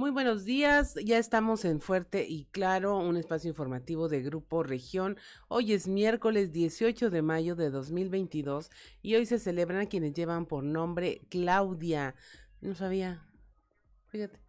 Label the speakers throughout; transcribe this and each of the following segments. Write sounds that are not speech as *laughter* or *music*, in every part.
Speaker 1: Muy buenos días, ya estamos en Fuerte y Claro, un espacio informativo de Grupo Región. Hoy es miércoles 18 de mayo de 2022 y hoy se celebran quienes llevan por nombre Claudia. No sabía, fíjate.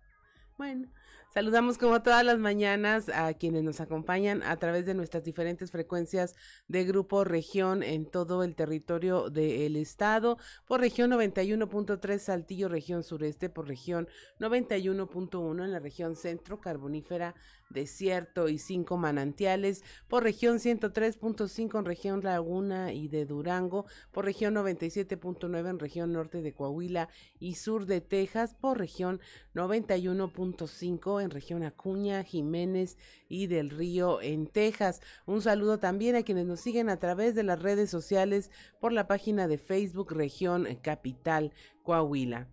Speaker 1: Bueno, Saludamos como todas las mañanas a quienes nos acompañan a través de nuestras diferentes frecuencias de Grupo Región en todo el territorio del estado, por región 91.3 Saltillo, región sureste, por región 91.1 en la región centro carbonífera desierto y cinco manantiales, por región 103.5 en región Laguna y de Durango, por región 97.9 en región norte de Coahuila y sur de Texas, por región 91.5 en región Acuña, Jiménez y del Río en Texas. Un saludo también a quienes nos siguen a través de las redes sociales por la página de Facebook Región Capital Coahuila.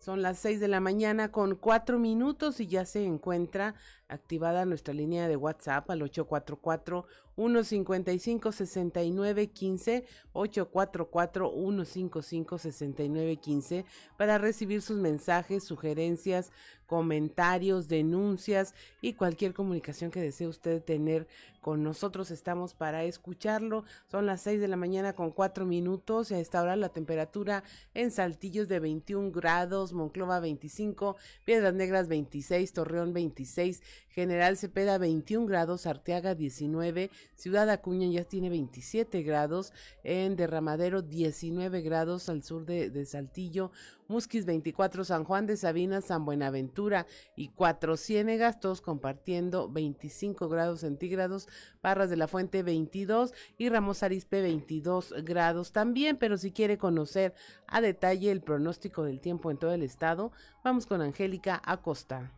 Speaker 1: Son las seis de la mañana con cuatro minutos y ya se encuentra activada nuestra línea de WhatsApp al 844 155 6915 844 155 6915 para recibir sus mensajes, sugerencias, comentarios, denuncias y cualquier comunicación que desee usted tener con nosotros. Estamos para escucharlo. Son las 6 de la mañana con 4 minutos y a esta hora la temperatura en Saltillos de 21 grados, Monclova 25, Piedras Negras 26, Torreón 26, General Cepeda 21 grados, Arteaga 19, Ciudad Acuña ya tiene 27 grados, en Derramadero 19 grados al sur de, Saltillo, Musquis 24, San Juan de Sabina, San Buenaventura y Cuatro Ciénegas, todos compartiendo 25 grados centígrados, Parras de la Fuente 22 y Ramos Arispe 22 grados también, pero si quiere conocer a detalle el pronóstico del tiempo en todo el estado, vamos con Angélica Acosta.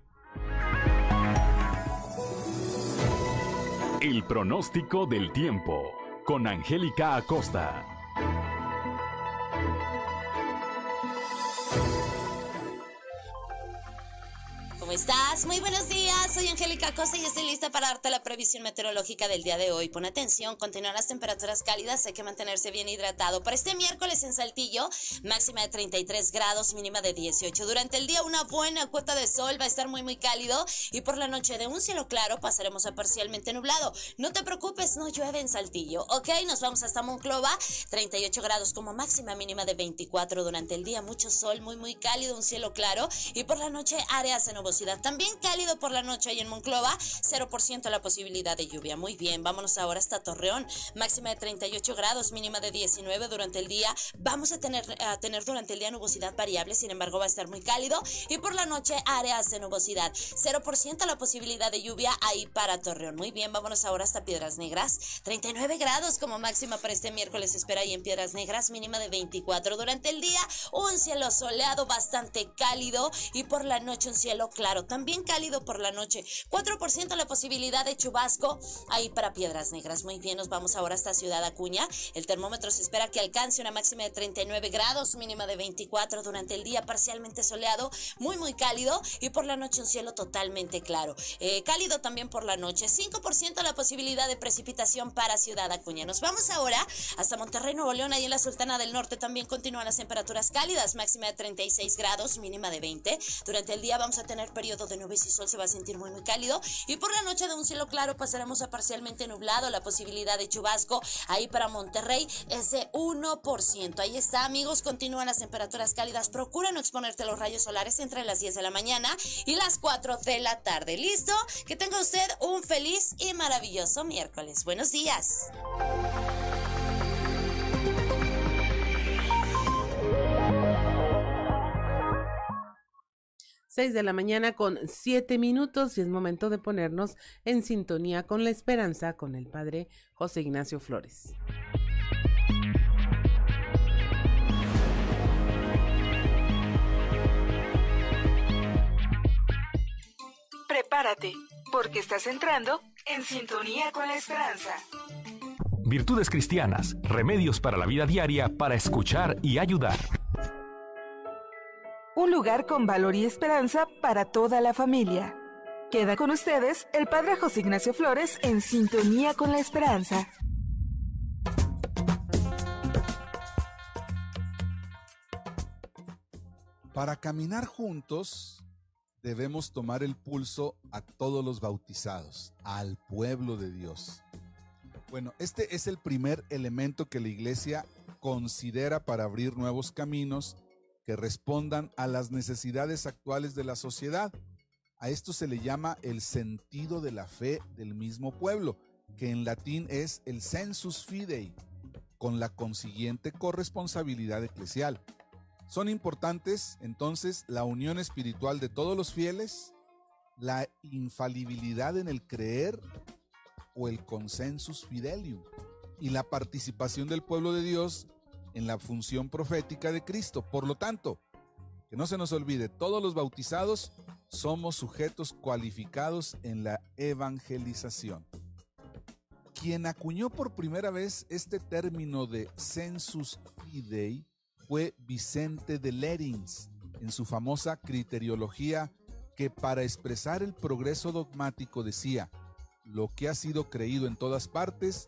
Speaker 2: El pronóstico del tiempo con Angélica Acosta.
Speaker 3: estás? Muy buenos días, soy Angélica Cosa y estoy lista para darte la previsión meteorológica del día de hoy. Pon atención, continuarán las temperaturas cálidas, hay que mantenerse bien hidratado. Para este miércoles en Saltillo, máxima de 33 grados, mínima de 18. Durante el día una buena cuota de sol, va a estar muy muy cálido y por la noche de un cielo claro pasaremos a parcialmente nublado. No te preocupes, no llueve en Saltillo, ¿ok? Nos vamos hasta Monclova, 38 grados como máxima, mínima de 24. Durante el día mucho sol, muy muy cálido, un cielo claro y por la noche áreas de nubosidad también cálido por la noche ahí en Monclova, 0% la posibilidad de lluvia. Muy bien, vámonos ahora hasta Torreón, máxima de 38 grados, mínima de 19 durante el día. Vamos a tener, a tener durante el día nubosidad variable, sin embargo va a estar muy cálido. Y por la noche áreas de nubosidad, 0% la posibilidad de lluvia ahí para Torreón. Muy bien, vámonos ahora hasta Piedras Negras, 39 grados como máxima para este miércoles espera ahí en Piedras Negras, mínima de 24 durante el día. Un cielo soleado bastante cálido y por la noche un cielo claro también cálido por la noche. 4% la posibilidad de chubasco ahí para Piedras Negras. Muy bien, nos vamos ahora hasta Ciudad Acuña. El termómetro se espera que alcance una máxima de 39 grados, mínima de 24 durante el día, parcialmente soleado, muy, muy cálido y por la noche un cielo totalmente claro. Eh, cálido también por la noche. 5% la posibilidad de precipitación para Ciudad Acuña. Nos vamos ahora hasta Monterrey, Nuevo León, ahí en la Sultana del Norte también continúan las temperaturas cálidas, máxima de 36 grados, mínima de 20. Durante el día vamos a tener periodo de nubes y sol se va a sentir muy muy cálido y por la noche de un cielo claro pasaremos a parcialmente nublado, la posibilidad de chubasco ahí para Monterrey es de 1%. Ahí está amigos, continúan las temperaturas cálidas, procura no exponerte a los rayos solares entre las 10 de la mañana y las 4 de la tarde. ¿Listo? Que tenga usted un feliz y maravilloso miércoles. Buenos días.
Speaker 1: 6 de la mañana con 7 minutos y es momento de ponernos en sintonía con la esperanza con el Padre José Ignacio Flores.
Speaker 4: Prepárate, porque estás entrando en sintonía con la esperanza.
Speaker 2: Virtudes cristianas, remedios para la vida diaria para escuchar y ayudar
Speaker 4: un lugar con valor y esperanza para toda la familia. Queda con ustedes el Padre José Ignacio Flores en sintonía con la esperanza.
Speaker 5: Para caminar juntos debemos tomar el pulso a todos los bautizados, al pueblo de Dios. Bueno, este es el primer elemento que la iglesia considera para abrir nuevos caminos que respondan a las necesidades actuales de la sociedad. A esto se le llama el sentido de la fe del mismo pueblo, que en latín es el sensus fidei, con la consiguiente corresponsabilidad eclesial. Son importantes entonces la unión espiritual de todos los fieles, la infalibilidad en el creer o el consensus fidelium y la participación del pueblo de Dios en la función profética de Cristo. Por lo tanto, que no se nos olvide, todos los bautizados somos sujetos cualificados en la evangelización. Quien acuñó por primera vez este término de sensus fidei fue Vicente de Lerins en su famosa criteriología que para expresar el progreso dogmático decía, lo que ha sido creído en todas partes,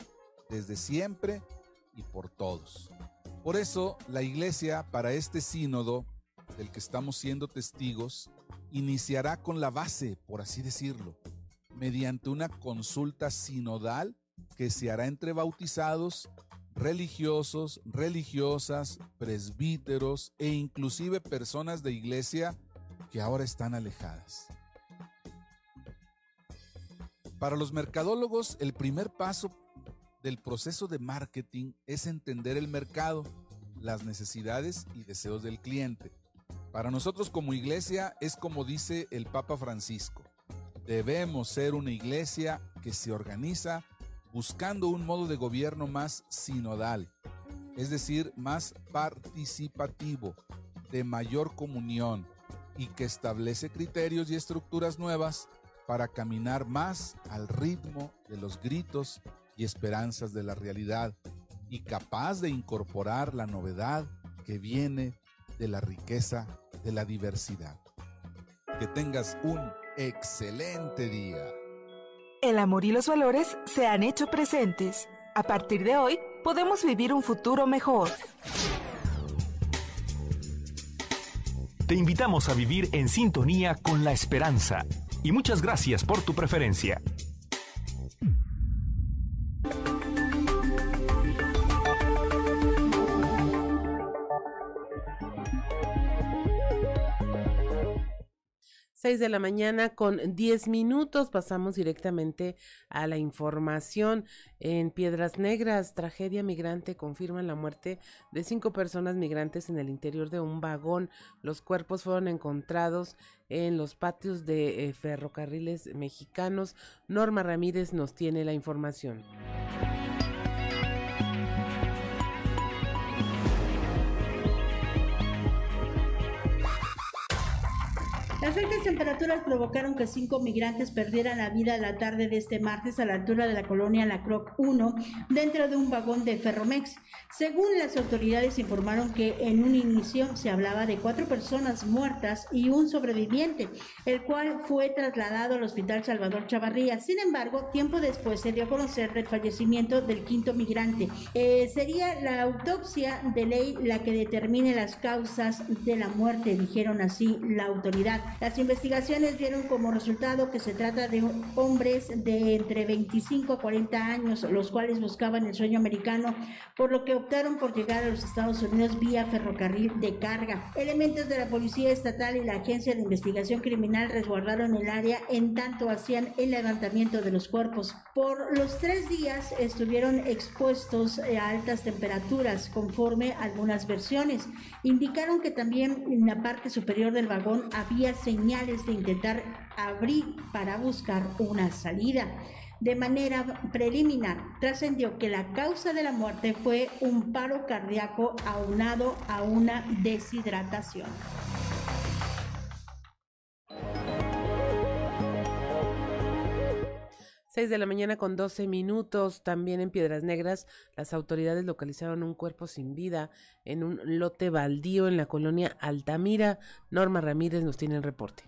Speaker 5: desde siempre y por todos. Por eso la iglesia para este sínodo del que estamos siendo testigos iniciará con la base, por así decirlo, mediante una consulta sinodal que se hará entre bautizados, religiosos, religiosas, presbíteros e inclusive personas de iglesia que ahora están alejadas. Para los mercadólogos, el primer paso del proceso de marketing es entender el mercado, las necesidades y deseos del cliente. Para nosotros como iglesia es como dice el Papa Francisco, debemos ser una iglesia que se organiza buscando un modo de gobierno más sinodal, es decir, más participativo, de mayor comunión y que establece criterios y estructuras nuevas para caminar más al ritmo de los gritos y esperanzas de la realidad y capaz de incorporar la novedad que viene de la riqueza de la diversidad. Que tengas un excelente día.
Speaker 4: El amor y los valores se han hecho presentes. A partir de hoy, podemos vivir un futuro mejor.
Speaker 2: Te invitamos a vivir en sintonía con la esperanza y muchas gracias por tu preferencia.
Speaker 1: 6 de la mañana con 10 minutos. Pasamos directamente a la información. En Piedras Negras, tragedia migrante confirman la muerte de cinco personas migrantes en el interior de un vagón. Los cuerpos fueron encontrados en los patios de eh, ferrocarriles mexicanos. Norma Ramírez nos tiene la información.
Speaker 6: Las altas temperaturas provocaron que cinco migrantes perdieran la vida la tarde de este martes a la altura de la colonia La Croc 1 dentro de un vagón de Ferromex. Según las autoridades informaron que en un inicio se hablaba de cuatro personas muertas y un sobreviviente, el cual fue trasladado al Hospital Salvador Chavarría. Sin embargo, tiempo después se dio a conocer el fallecimiento del quinto migrante. Eh, sería la autopsia de ley la que determine las causas de la muerte, dijeron así la autoridad. Las investigaciones dieron como resultado que se trata de hombres de entre 25 a 40 años, los cuales buscaban el sueño americano, por lo que optaron por llegar a los Estados Unidos vía ferrocarril de carga. Elementos de la Policía Estatal y la Agencia de Investigación Criminal resguardaron el área en tanto hacían el levantamiento de los cuerpos. Por los tres días estuvieron expuestos a altas temperaturas, conforme algunas versiones. Indicaron que también en la parte superior del vagón había señales de intentar abrir para buscar una salida. De manera preliminar, trascendió que la causa de la muerte fue un paro cardíaco aunado a una deshidratación.
Speaker 1: 6 de la mañana con 12 minutos. También en Piedras Negras, las autoridades localizaron un cuerpo sin vida en un lote baldío en la colonia Altamira. Norma Ramírez nos tiene el reporte.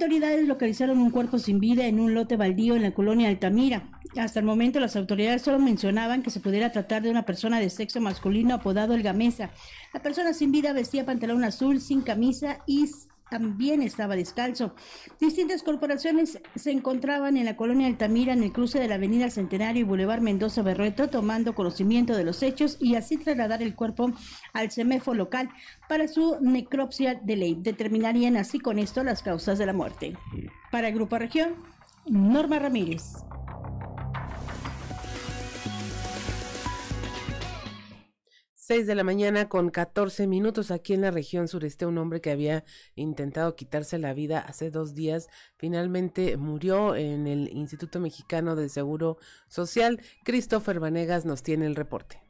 Speaker 6: Autoridades localizaron un cuerpo sin vida en un lote baldío en la colonia Altamira. Hasta el momento las autoridades solo mencionaban que se pudiera tratar de una persona de sexo masculino apodado El Gamesa. La persona sin vida vestía pantalón azul sin camisa y también estaba descalzo. Distintas corporaciones se encontraban en la colonia Altamira en el cruce de la avenida Centenario y Boulevard Mendoza Berrueto tomando conocimiento de los hechos y así trasladar el cuerpo al CEMEFO local para su necropsia de ley. Determinarían así con esto las causas de la muerte. Para el Grupo Región, Norma Ramírez.
Speaker 1: 6 de la mañana con 14 minutos aquí en la región sureste. Un hombre que había intentado quitarse la vida hace dos días finalmente murió en el Instituto Mexicano del Seguro Social. Christopher Vanegas nos tiene el reporte.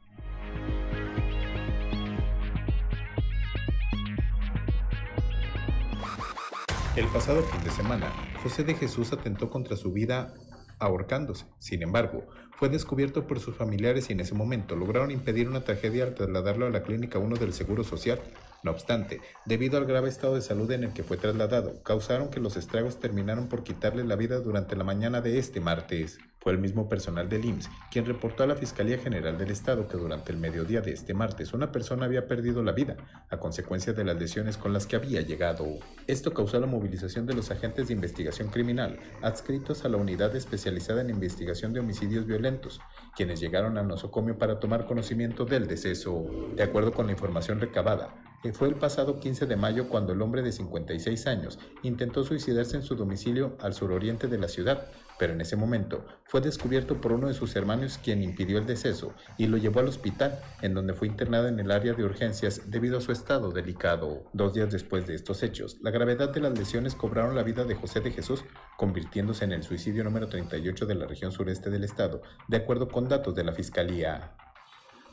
Speaker 7: El pasado fin de semana, José de Jesús atentó contra su vida ahorcándose. Sin embargo, fue descubierto por sus familiares y en ese momento lograron impedir una tragedia al trasladarlo a la Clínica 1 del Seguro Social. No obstante, debido al grave estado de salud en el que fue trasladado, causaron que los estragos terminaron por quitarle la vida durante la mañana de este martes. Fue el mismo personal del IMSS quien reportó a la Fiscalía General del Estado que durante el mediodía de este martes una persona había perdido la vida a consecuencia de las lesiones con las que había llegado. Esto causó la movilización de los agentes de investigación criminal adscritos a la unidad especializada en investigación de homicidios violentos, quienes llegaron al nosocomio para tomar conocimiento del deceso. De acuerdo con la información recabada, fue el pasado 15 de mayo cuando el hombre de 56 años intentó suicidarse en su domicilio al suroriente de la ciudad, pero en ese momento fue descubierto por uno de sus hermanos quien impidió el deceso y lo llevó al hospital, en donde fue internado en el área de urgencias debido a su estado delicado. Dos días después de estos hechos, la gravedad de las lesiones cobraron la vida de José de Jesús, convirtiéndose en el suicidio número 38 de la región sureste del estado, de acuerdo con datos de la Fiscalía.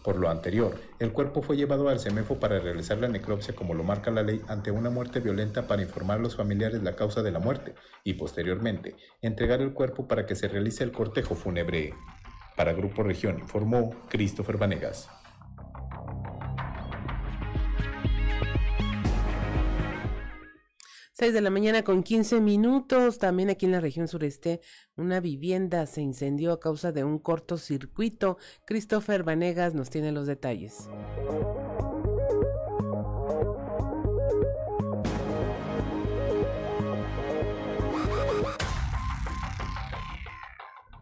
Speaker 7: Por lo anterior, el cuerpo fue llevado al CEMEFO para realizar la necropsia como lo marca la ley ante una muerte violenta para informar a los familiares la causa de la muerte y posteriormente entregar el cuerpo para que se realice el cortejo fúnebre. Para Grupo Región informó Christopher Vanegas.
Speaker 1: 6 de la mañana con 15 minutos. También aquí en la región sureste, una vivienda se incendió a causa de un cortocircuito. Christopher Vanegas nos tiene los detalles.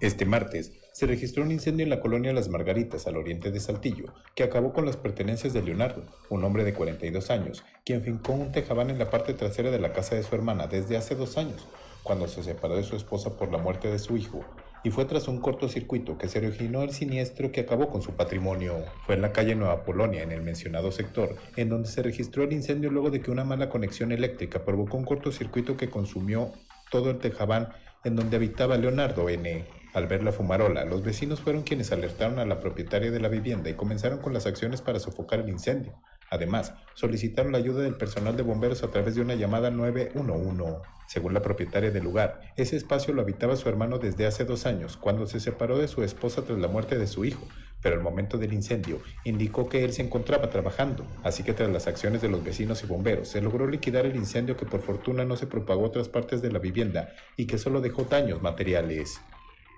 Speaker 7: Este martes se registró un incendio en la colonia Las Margaritas, al oriente de Saltillo, que acabó con las pertenencias de Leonardo, un hombre de 42 años, quien fincó un tejabán en la parte trasera de la casa de su hermana desde hace dos años, cuando se separó de su esposa por la muerte de su hijo, y fue tras un cortocircuito que se originó el siniestro que acabó con su patrimonio. Fue en la calle Nueva Polonia, en el mencionado sector, en donde se registró el incendio luego de que una mala conexión eléctrica provocó un cortocircuito que consumió todo el tejabán en donde habitaba Leonardo N. Al ver la fumarola, los vecinos fueron quienes alertaron a la propietaria de la vivienda y comenzaron con las acciones para sofocar el incendio. Además, solicitaron la ayuda del personal de bomberos a través de una llamada 911. Según la propietaria del lugar, ese espacio lo habitaba su hermano desde hace dos años, cuando se separó de su esposa tras la muerte de su hijo, pero al momento del incendio indicó que él se encontraba trabajando, así que tras las acciones de los vecinos y bomberos se logró liquidar el incendio que por fortuna no se propagó a otras partes de la vivienda y que solo dejó daños materiales.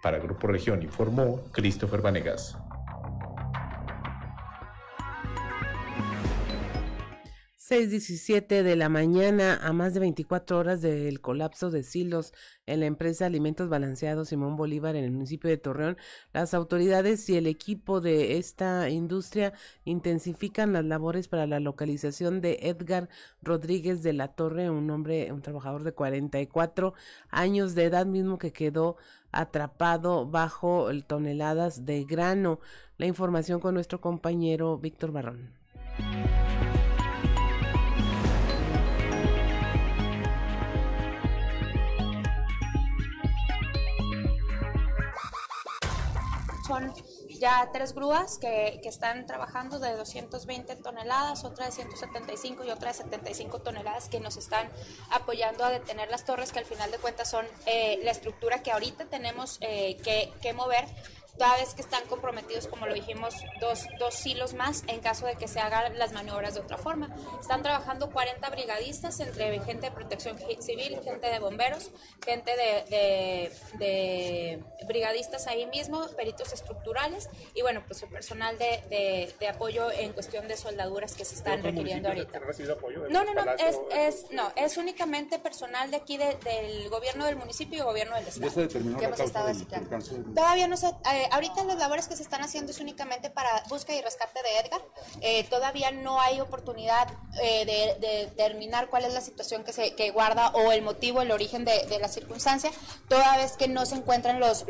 Speaker 7: Para Grupo Región informó Christopher Vanegas.
Speaker 1: 6.17 de la mañana a más de 24 horas del colapso de silos en la empresa Alimentos Balanceados Simón Bolívar en el municipio de Torreón, las autoridades y el equipo de esta industria intensifican las labores para la localización de Edgar Rodríguez de la Torre, un hombre, un trabajador de 44 años de edad mismo que quedó atrapado bajo toneladas de grano. La información con nuestro compañero Víctor Barrón.
Speaker 8: son ya tres grúas que, que, están trabajando de 220 toneladas, otra de 175 y otra de 75 toneladas que nos están apoyando a detener las torres que al final de cuentas son eh, la estructura que ahorita tenemos eh, que, que mover toda vez que están comprometidos, como lo dijimos, dos, dos hilos más en caso de que se hagan las maniobras de otra forma. Están trabajando 40 brigadistas entre gente de protección civil, gente de bomberos, gente de, de, brigadistas ahí mismo, peritos estructurales y bueno, pues el personal de, de, apoyo en cuestión de soldaduras que se están requiriendo ahorita. No, no, no, es, es, no, es únicamente personal de aquí del gobierno del municipio y gobierno del estado. Todavía no se, eh, ahorita las labores que se están haciendo es únicamente para búsqueda y rescate de Edgar. Eh, todavía no hay oportunidad eh, de, determinar cuál es la situación que se que guarda o el motivo, el origen de, la circunstancia, toda vez que no se encuentran los,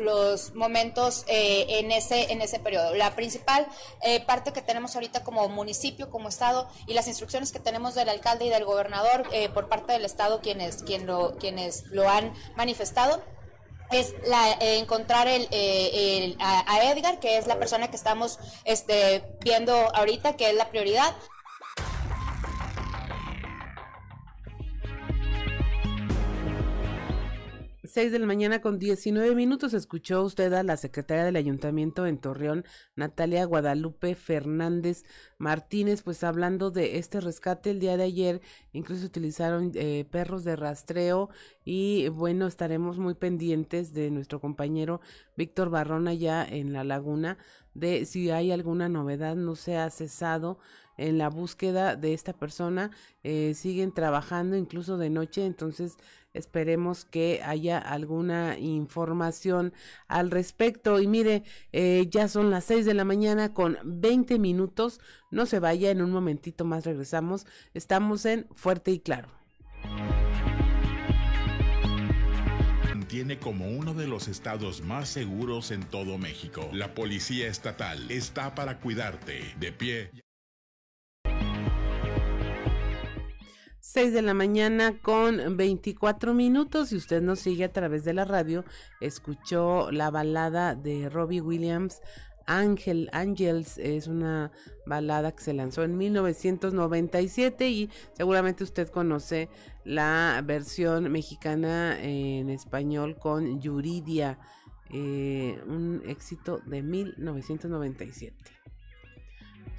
Speaker 8: momentos eh, en, ese, en ese periodo. La principal parte que tenemos ahorita como municipio, como Estado, y las instrucciones que tenemos del alcalde y del gobernador por parte del Estado, quienes, quienes lo han manifestado, es la, eh, encontrar el, eh, a, Edgar, que es la persona que estamos este, viendo ahorita, que es la prioridad.
Speaker 1: 6 de la mañana con 19 minutos. Escuchó usted a la secretaria del ayuntamiento en Torreón, Natalia Guadalupe Fernández Martínez, pues hablando de este rescate el día de ayer, incluso utilizaron eh, perros de rastreo y bueno, estaremos muy pendientes de nuestro compañero Víctor Barrón allá en la laguna de si hay alguna novedad, no se ha cesado en la búsqueda de esta persona, eh, siguen trabajando incluso de noche, entonces Esperemos que haya alguna información al respecto. Y mire, eh, ya son las 6 de la mañana con 20 minutos. No se vaya, en un momentito más regresamos. Estamos en Fuerte y Claro.
Speaker 9: Tiene como uno de los estados más seguros en todo México. La Policía Estatal está para cuidarte. De pie.
Speaker 1: 6 de la mañana con 24 minutos y usted nos sigue a través de la radio, escuchó la balada de Robbie Williams, Ángel Angels, es una balada que se lanzó en 1997 y seguramente usted conoce la versión mexicana en español con Yuridia, eh, un éxito de 1997.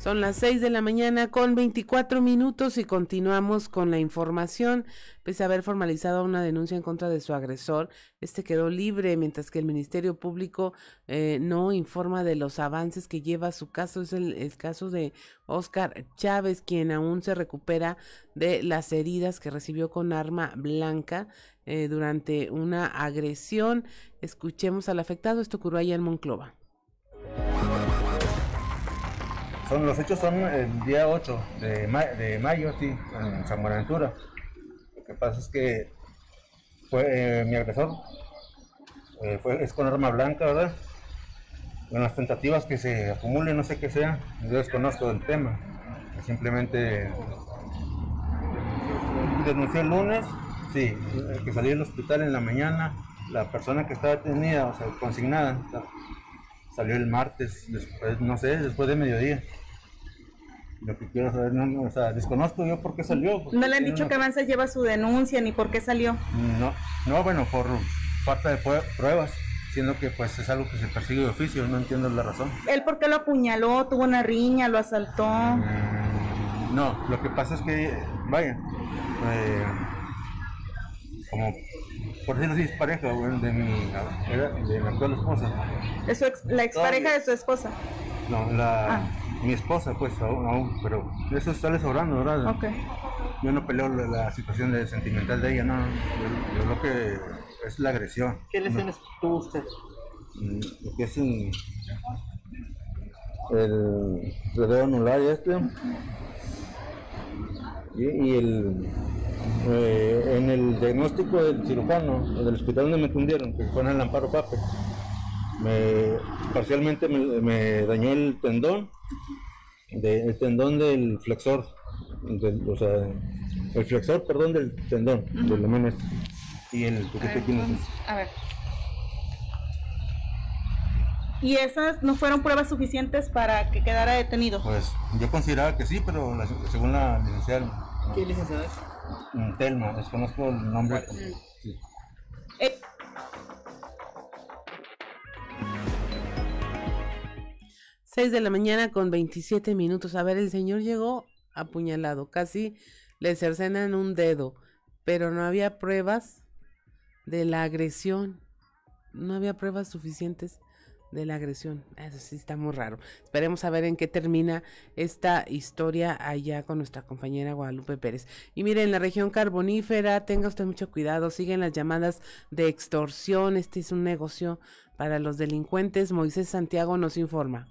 Speaker 1: Son las 6 de la mañana con 24 minutos y continuamos con la información. Pese a haber formalizado una denuncia en contra de su agresor, este quedó libre mientras que el Ministerio Público eh, no informa de los avances que lleva su caso. Es el, caso de Oscar Chávez, quien aún se recupera de las heridas que recibió con arma blanca eh, durante una agresión. Escuchemos al afectado. Esto ocurrió allá en Monclova
Speaker 10: los hechos son el día 8 de, mayo, sí, en San Buenaventura. Lo que pasa es que fue eh, mi agresor, eh, fue, es con arma blanca, ¿verdad? En las tentativas que se acumulen, no sé qué sea, yo desconozco del tema. Simplemente denuncié el lunes, sí, que salí del hospital en la mañana, la persona que estaba detenida, o sea, consignada, salió el martes, después, no sé, después de mediodía. Lo que quiero saber, no, o sea, desconozco yo por qué salió.
Speaker 11: ¿No le han dicho que Avanza lleva su denuncia ni por qué salió?
Speaker 10: No, no, bueno, por falta de pruebas, siendo que pues es algo que se persigue de oficio, no entiendo la razón.
Speaker 11: ¿Él por qué lo apuñaló? ¿Tuvo una riña? ¿Lo asaltó?
Speaker 10: Mm, no, lo que pasa es que, vaya, eh, como por decirlo así, es pareja de, mi, de mi actual esposa.
Speaker 11: ¿Es la expareja de su esposa?
Speaker 10: No, la... Ah mi esposa, pues, aún, pero eso sale sobrando, ¿verdad? Ok. Yo no peleo la, situación de sentimental de ella, no. Yo, lo que es la agresión.
Speaker 11: ¿Qué lesiones tuvo usted?
Speaker 10: Mm, lo que es un, el dedo anular este y, el eh, en el diagnóstico del cirujano del hospital donde me tundieron que fue en el Amparo Pape me, parcialmente me, dañó el tendón, el tendón del flexor, o sea, el flexor, perdón, del tendón, del mano este, y el
Speaker 11: A ver. ¿Y esas no fueron pruebas suficientes para que quedara detenido?
Speaker 10: Pues yo consideraba que sí, pero según la licenciada.
Speaker 11: ¿Qué licenciada es?
Speaker 10: Telma, desconozco el nombre.
Speaker 1: 6 de la mañana con 27 minutos. A ver, el señor llegó apuñalado, casi le cercenan un dedo, pero no había pruebas de la agresión. No había pruebas suficientes de la agresión. Eso sí está muy raro. Esperemos a ver en qué termina esta historia allá con nuestra compañera Guadalupe Pérez. Y mire, en la región carbonífera, tenga usted mucho cuidado, siguen las llamadas de extorsión. Este es un negocio para los delincuentes. Moisés Santiago nos informa.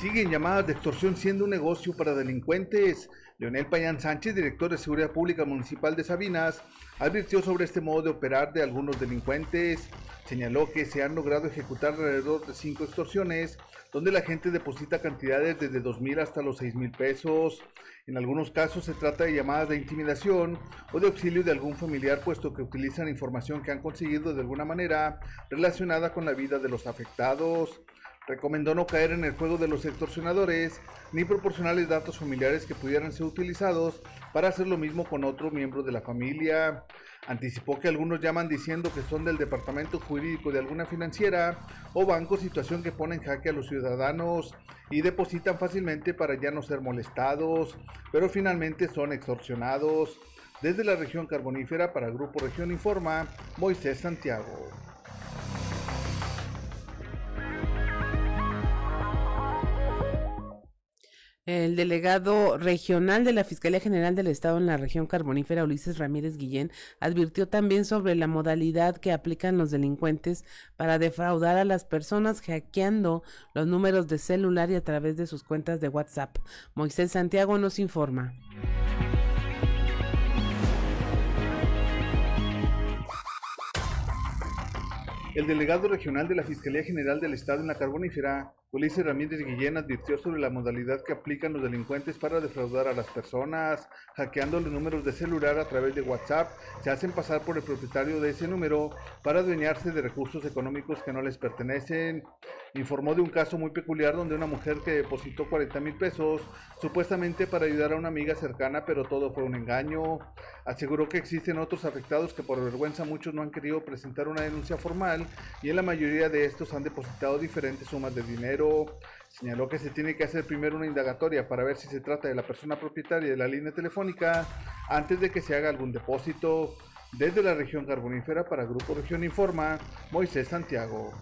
Speaker 12: Siguen llamadas de extorsión siendo un negocio para delincuentes. Leonel Payán Sánchez, director de Seguridad Pública Municipal de Sabinas, advirtió sobre este modo de operar de algunos delincuentes. Señaló que se han logrado ejecutar alrededor de cinco extorsiones, donde la gente deposita cantidades desde dos mil hasta los seis mil pesos. En algunos casos se trata de llamadas de intimidación o de auxilio de algún familiar, puesto que utilizan información que han conseguido de alguna manera relacionada con la vida de los afectados. Recomendó no caer en el juego de los extorsionadores ni proporcionarles datos familiares que pudieran ser utilizados para hacer lo mismo con otro miembro de la familia. Anticipó que algunos llaman diciendo que son del departamento jurídico de alguna financiera o banco, situación que pone en jaque a los ciudadanos y depositan fácilmente para ya no ser molestados, pero finalmente son extorsionados. Desde la región carbonífera para Grupo Región Informa, Moisés Santiago.
Speaker 1: El delegado regional de la Fiscalía General del Estado en la región carbonífera, Ulises Ramírez Guillén, advirtió también sobre la modalidad que aplican los delincuentes para defraudar a las personas hackeando los números de celular y a través de sus cuentas de WhatsApp. Moisés Santiago nos informa.
Speaker 12: El delegado regional de la Fiscalía General del Estado en la Carbonífera, Ulises Ramírez Guillén, advirtió sobre la modalidad que aplican los delincuentes para defraudar a las personas, hackeando los números de celular a través de WhatsApp, se hacen pasar por el propietario de ese número para adueñarse de recursos económicos que no les pertenecen. Informó de un caso muy peculiar donde una mujer que depositó 40 mil pesos, supuestamente para ayudar a una amiga cercana, pero todo fue un engaño. Aseguró que existen otros afectados que por vergüenza muchos no han querido presentar una denuncia formal y en la mayoría de estos han depositado diferentes sumas de dinero. Señaló que se tiene que hacer primero una indagatoria para ver si se trata de la persona propietaria de la línea telefónica antes de que se haga algún depósito. Desde la región carbonífera para Grupo Región Informa, Moisés Santiago.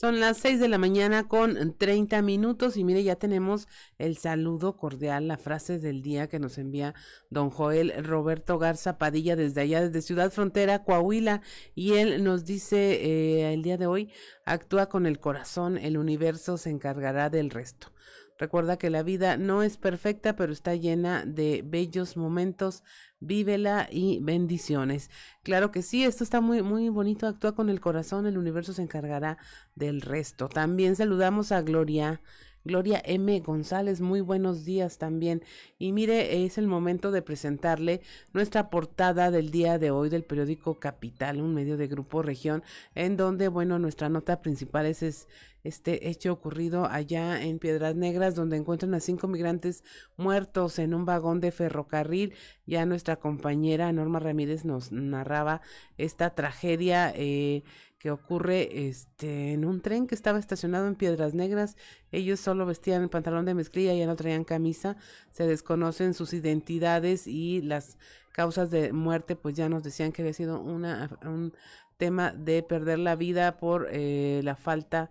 Speaker 1: Son las 6 de la mañana con 30 minutos y mire, ya tenemos el saludo cordial, la frase del día que nos envía don Joel Roberto Garza Padilla desde allá, desde Ciudad Frontera, Coahuila, y él nos dice eh, el día de hoy, actúa con el corazón, el universo se encargará del resto. Recuerda que la vida no es perfecta, pero está llena de bellos momentos. Vívela y bendiciones. Claro que sí, esto está muy, muy bonito. Actúa con el corazón, el universo se encargará del resto. También saludamos a Gloria. Gloria M. González, muy buenos días también. Y mire, es el momento de presentarle nuestra portada del día de hoy del periódico Capital, un medio de Grupo Región, en donde, bueno, nuestra nota principal es, es este hecho ocurrido allá en Piedras Negras, donde encuentran a cinco migrantes muertos en un vagón de ferrocarril. Ya nuestra compañera Norma Ramírez nos narraba esta tragedia eh, que ocurre este, en un tren que estaba estacionado en Piedras Negras. Ellos solo vestían el pantalón de mezclilla, ya no traían camisa. Se desconocen sus identidades y las causas de muerte, pues ya nos decían que había sido una, un tema de perder la vida por eh, la falta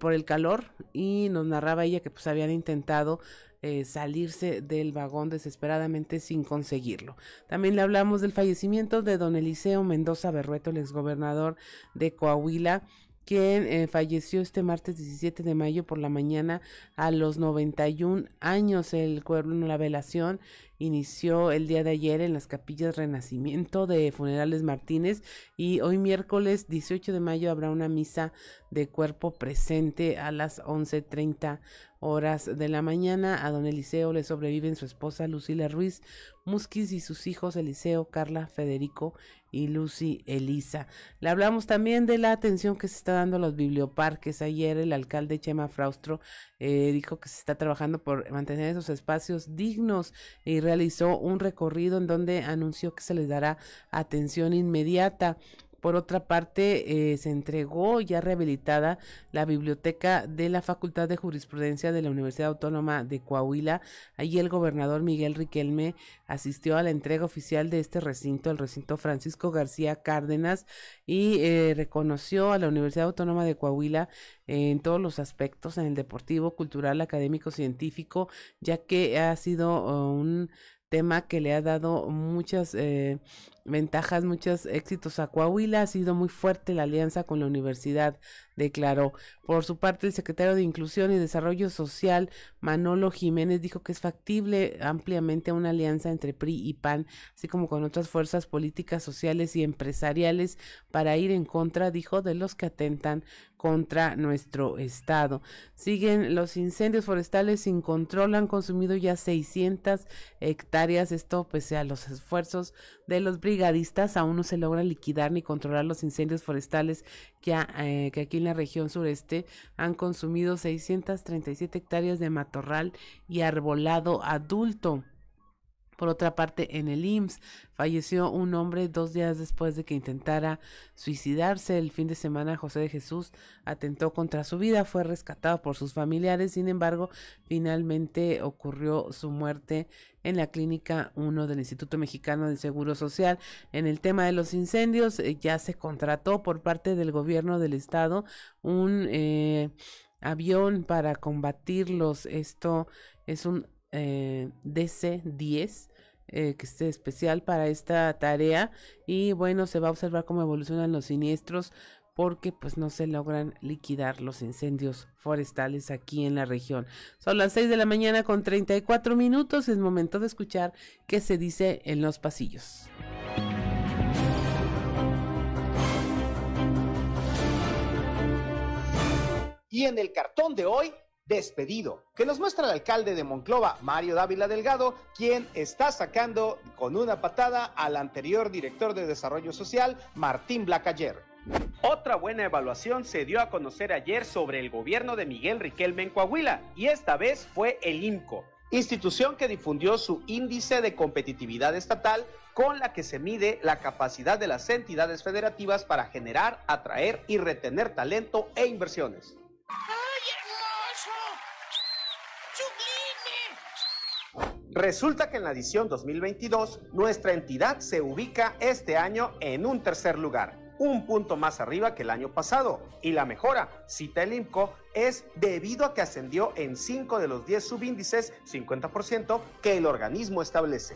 Speaker 1: por el calor y nos narraba ella que pues habían intentado eh, salirse del vagón desesperadamente sin conseguirlo. También le hablamos del fallecimiento de don Eliseo Mendoza Berrueto, el exgobernador de Coahuila, quien eh, falleció este martes 17 de mayo por la mañana a los 91 años. El cuerpo, la velación inició el día de ayer en las capillas Renacimiento de Funerales Martínez y hoy miércoles 18 de mayo habrá una misa de cuerpo presente a las 11.30 horas de la mañana. A don Eliseo le sobreviven su esposa Lucila Ruiz Musquis y sus hijos Eliseo, Carla, Federico y Lucy Elisa. Le hablamos también de la atención que se está dando a los biblioparques. Ayer el alcalde Chema Fraustro eh, dijo que se está trabajando por mantener esos espacios dignos y realizó un recorrido en donde anunció que se les dará atención inmediata. Por otra parte, eh, se entregó ya rehabilitada la biblioteca de la Facultad de Jurisprudencia de la Universidad Autónoma de Coahuila. Allí el gobernador Miguel Riquelme asistió a la entrega oficial de este recinto, el recinto Francisco García Cárdenas, y eh, reconoció a la Universidad Autónoma de Coahuila en todos los aspectos, en el deportivo, cultural, académico, científico, ya que ha sido oh, un tema que le ha dado muchas eh, ventajas, muchos éxitos a Coahuila. Ha sido muy fuerte la alianza con la universidad, declaró. Por su parte, el secretario de Inclusión y Desarrollo Social, Manolo Jiménez, dijo que es factible ampliamente una alianza entre PRI y PAN, así como con otras fuerzas políticas, sociales y empresariales para ir en contra, dijo, de los que atentan contra nuestro estado. Siguen los incendios forestales sin control, han consumido ya 600 hectáreas, esto pese a los esfuerzos de los brigadistas, aún no se logra liquidar ni controlar los incendios forestales que, eh, que aquí en la región sureste han consumido 637 hectáreas de matorral y arbolado adulto. Por otra parte, en el IMSS falleció un hombre dos días después de que intentara suicidarse. El fin de semana José de Jesús atentó contra su vida, fue rescatado por sus familiares, sin embargo, finalmente ocurrió su muerte en la clínica 1 del Instituto Mexicano del Seguro Social. En el tema de los incendios, eh, ya se contrató por parte del gobierno del estado un eh, avión para combatirlos. Esto es un eh, DC-10 eh, que esté especial para esta tarea y bueno se va a observar cómo evolucionan los siniestros porque pues no se logran liquidar los incendios forestales aquí en la región. Son las 6 de la mañana con 34 minutos, es momento de escuchar qué se dice en los pasillos.
Speaker 13: Y en el cartón de hoy despedido, que nos muestra el alcalde de Monclova, Mario Dávila Delgado, quien está sacando con una patada al anterior director de Desarrollo Social, Martín Blacayer. Otra buena evaluación se dio a conocer ayer sobre el gobierno de Miguel Riquelme en Coahuila, y esta vez fue el IMCO, institución que difundió su índice de competitividad estatal con la que se mide la capacidad de las entidades federativas para generar, atraer y retener talento e inversiones. Resulta que en la edición 2022 nuestra entidad se ubica este año en un tercer lugar, un punto más arriba que el año pasado. Y la mejora, cita el IMCO, es debido a que ascendió en 5 de los 10 subíndices, 50%, que el organismo establece.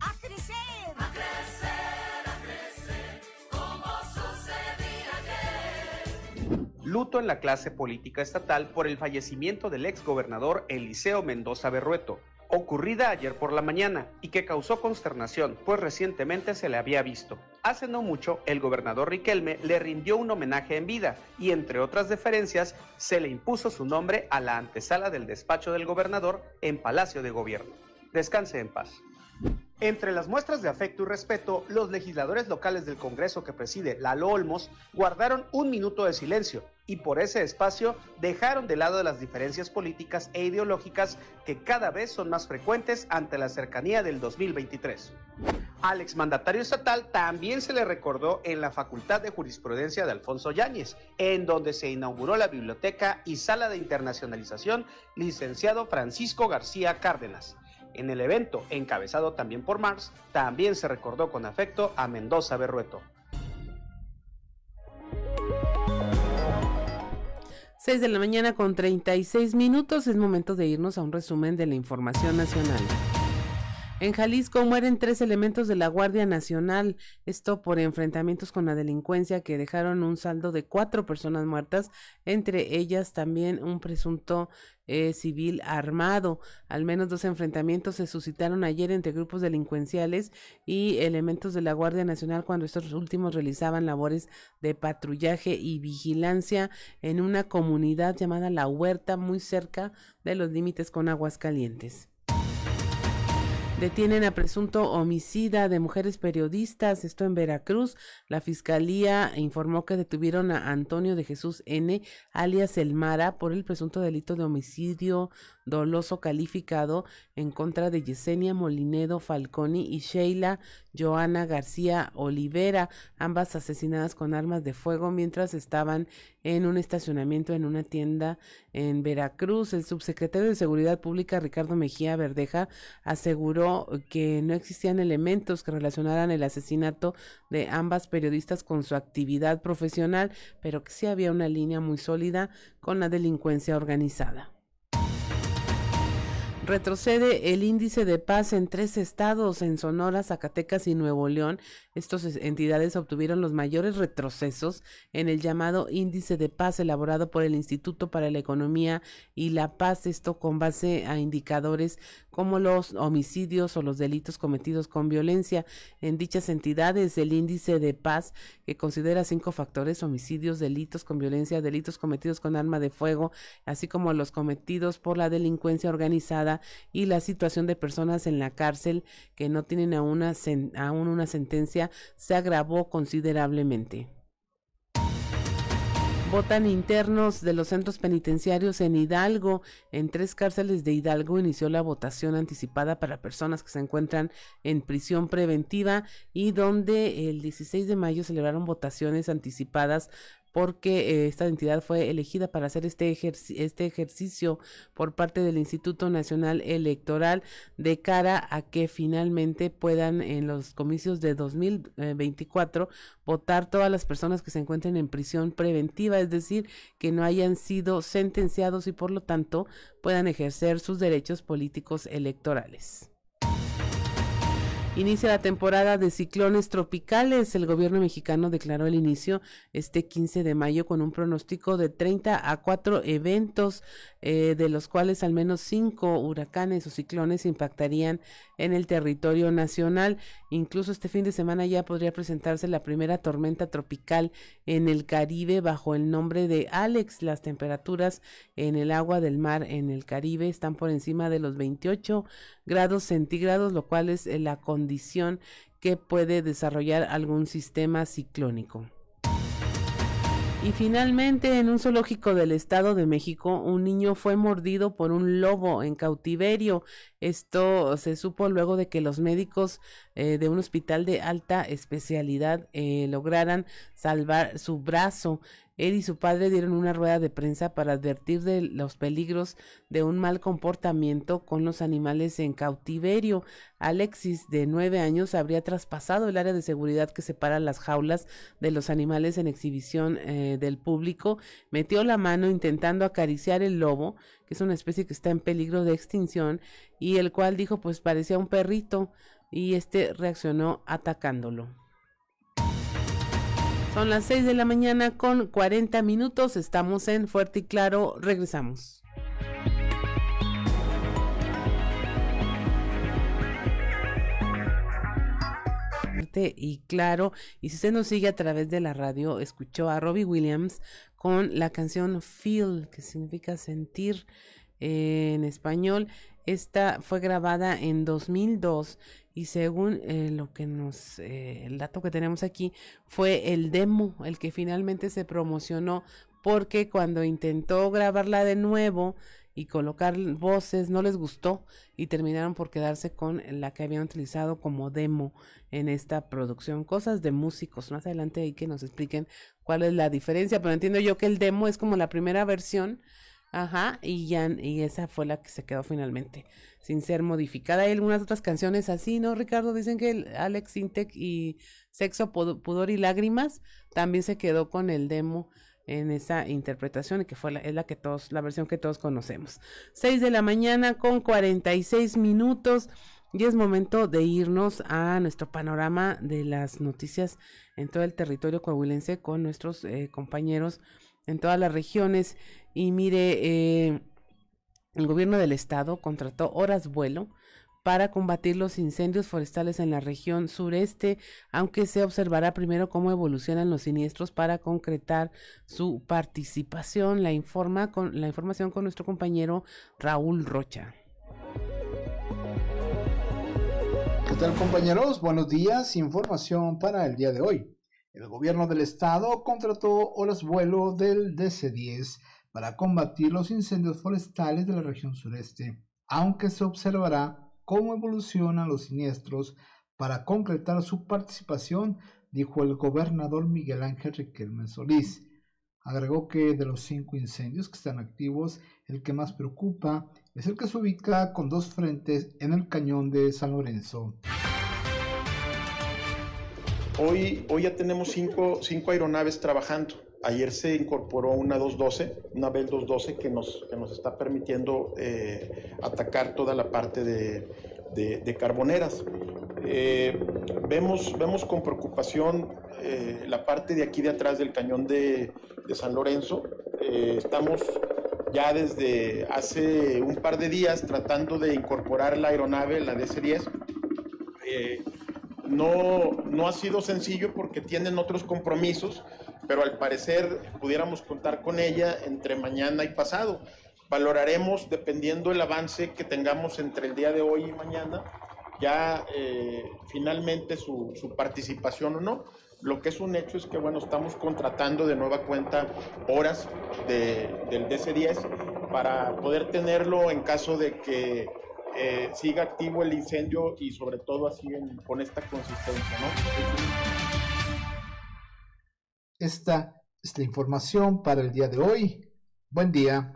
Speaker 13: ¡A crecer! ¡A crecer! ¡A crecer! Como Luto en la clase política estatal por el fallecimiento del ex gobernador Eliseo Mendoza Berrueto, ocurrida ayer por la mañana y que causó consternación, pues recientemente se le había visto. Hace no mucho, el gobernador Riquelme le rindió un homenaje en vida y, entre otras deferencias, se le impuso su nombre a la antesala del despacho del gobernador en Palacio de Gobierno. Descanse en paz. Entre las muestras de afecto y respeto, los legisladores locales del Congreso que preside Lalo Olmos guardaron un minuto de silencio y por ese espacio dejaron de lado las diferencias políticas e ideológicas que cada vez son más frecuentes ante la cercanía del 2023. Al exmandatario estatal también se le recordó en la Facultad de Jurisprudencia de Alfonso Yáñez, en donde se inauguró la biblioteca y sala de internacionalización licenciado Francisco García Cárdenas. En el evento, encabezado también por Mars, también se recordó con afecto a Mendoza Berrueto.
Speaker 1: 6 de la mañana con 36 minutos, es momento de irnos a un resumen de la información nacional. En Jalisco mueren tres elementos de la Guardia Nacional, esto por enfrentamientos con la delincuencia que dejaron un saldo de cuatro personas muertas, entre ellas también un presunto eh, civil armado. Al menos dos enfrentamientos se suscitaron ayer entre grupos delincuenciales y elementos de la Guardia Nacional cuando estos últimos realizaban labores de patrullaje y vigilancia en una comunidad llamada La Huerta, muy cerca de los límites con Aguascalientes. Detienen a presunto homicida de mujeres periodistas, esto en Veracruz. La fiscalía informó que detuvieron a Antonio de Jesús N., alias El Mara, por el presunto delito de homicidio doloso calificado en contra de Yesenia Molinedo Falconi y Sheila Joana García Olivera, ambas asesinadas con armas de fuego mientras estaban en un estacionamiento en una tienda en Veracruz. El subsecretario de Seguridad Pública, Ricardo Mejía Verdeja, aseguró que no existían elementos que relacionaran el asesinato de ambas periodistas con su actividad profesional, pero que sí había una línea muy sólida con la delincuencia organizada. Retrocede el índice de paz en tres estados, en Sonora, Zacatecas y Nuevo León. Estas entidades obtuvieron los mayores retrocesos en el llamado índice de paz elaborado por el Instituto para la Economía y la Paz, esto con base a indicadores como los homicidios o los delitos cometidos con violencia. En dichas entidades, el índice de paz, que considera cinco factores, homicidios, delitos con violencia, delitos cometidos con arma de fuego, así como los cometidos por la delincuencia organizada y la situación de personas en la cárcel que no tienen aún una, aún una sentencia, se agravó considerablemente. Votan internos de los centros penitenciarios en Hidalgo. En tres cárceles de Hidalgo inició la votación anticipada para personas que se encuentran en prisión preventiva y donde el 16 de mayo celebraron votaciones anticipadas porque eh, esta entidad fue elegida para hacer este, este ejercicio por parte del Instituto Nacional Electoral de cara a que finalmente puedan en los comicios de 2024 votar todas las personas que se encuentren en prisión preventiva, es decir, que no hayan sido sentenciados y por lo tanto puedan ejercer sus derechos políticos electorales. Inicia la temporada de ciclones tropicales. El gobierno mexicano declaró el inicio este 15 de mayo con un pronóstico de 30 a 4 eventos, eh, de los cuales al menos 5 huracanes o ciclones impactarían en el territorio nacional. Incluso este fin de semana ya podría presentarse la primera tormenta tropical en el Caribe bajo el nombre de Alex. Las temperaturas en el agua del mar en el Caribe están por encima de los 28 grados centígrados, lo cual es la condición que puede desarrollar algún sistema ciclónico. Y finalmente, en un zoológico del Estado de México, un niño fue mordido por un lobo en cautiverio. Esto se supo luego de que los médicos eh, de un hospital de alta especialidad eh, lograran salvar su brazo. Él y su padre dieron una rueda de prensa para advertir de los peligros de un mal comportamiento con los animales en cautiverio. Alexis, de nueve años, habría traspasado el área de seguridad que separa las jaulas de los animales en exhibición eh, del público, metió la mano intentando acariciar el lobo, que es una especie que está en peligro de extinción, y el cual dijo pues parecía un perrito, y este reaccionó atacándolo. Son las 6 de la mañana con 40 minutos. Estamos en Fuerte y Claro. Regresamos. Fuerte y claro. Y si usted nos sigue a través de la radio, escuchó a Robbie Williams con la canción Feel, que significa sentir en español. Esta fue grabada en 2002 y según eh, lo que nos, eh, el dato que tenemos aquí, fue el demo el que finalmente se promocionó porque cuando intentó grabarla de nuevo y colocar voces no les gustó y terminaron por quedarse con la que habían utilizado como demo en esta producción. Cosas de músicos, más adelante hay que nos expliquen cuál es la diferencia, pero entiendo yo que el demo es como la primera versión Ajá, y ya, y esa fue la que se quedó finalmente, sin ser modificada. Hay algunas otras canciones así, ¿no, Ricardo? Dicen que Alex Intec y Sexo, Pudor y Lágrimas también se quedó con el demo en esa interpretación y que fue la, es la que todos, la versión que todos conocemos. Seis de la mañana con cuarenta y seis minutos. Y es momento de irnos a nuestro panorama de las noticias en todo el territorio coahuilense con nuestros eh, compañeros en todas las regiones. Y mire, eh, el gobierno del estado contrató horas vuelo para combatir los incendios forestales en la región sureste, aunque se observará primero cómo evolucionan los siniestros para concretar su participación. La informa con la información con nuestro compañero Raúl Rocha.
Speaker 14: ¿Qué tal compañeros? Buenos días. Información para el día de hoy. El gobierno del estado contrató horas vuelo del DC-10 para combatir los incendios forestales de la región sureste, aunque se observará cómo evolucionan los siniestros para concretar su participación, dijo el gobernador Miguel Ángel Riquelme Solís. Agregó que de los cinco incendios que están activos, el que más preocupa es el que se ubica con dos frentes en el cañón de San Lorenzo.
Speaker 15: Hoy, hoy ya tenemos cinco, cinco aeronaves trabajando. Ayer se incorporó una 212, una Bell 212 que nos, que nos está permitiendo eh, atacar toda la parte de, de, carboneras. Eh, vemos, vemos con preocupación eh, la parte de aquí de atrás del cañón de, de San Lorenzo. estamos ya desde hace un par de días tratando de incorporar la aeronave, la DC-10. No, no ha sido sencillo porque tienen otros compromisos, pero al parecer pudiéramos contar con ella entre mañana y pasado. Valoraremos, dependiendo el avance que tengamos entre el día de hoy y mañana, ya eh, finalmente su, su participación o no lo que es un hecho es que, bueno, estamos contratando de nueva cuenta horas de, del DC-10 para poder tenerlo en caso de que eh, siga activo el incendio y sobre todo así con esta consistencia, ¿no?
Speaker 14: Esta es la información para el día de hoy. Buen día.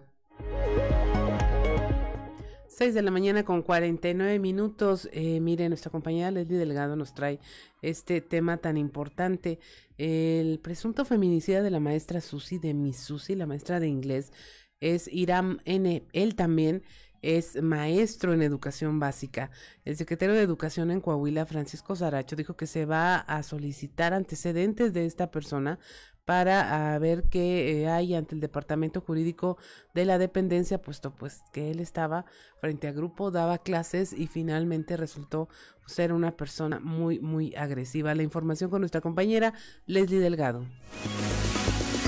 Speaker 1: 6 de la mañana con 49 minutos. Eh, mire, nuestra compañera Leslie Delgado nos trae este tema tan importante. El presunto feminicida de la maestra Susi, de Miss Susi, la maestra de inglés, es Iram N. Él también es maestro en educación básica. El secretario de Educación en Coahuila, Francisco Zaracho, dijo que se va a solicitar antecedentes de esta persona para ver qué eh, hay ante el departamento jurídico de la dependencia, puesto pues que él estaba frente a grupo, daba clases y finalmente resultó ser una persona muy, muy agresiva. La información con nuestra compañera Leslie Delgado.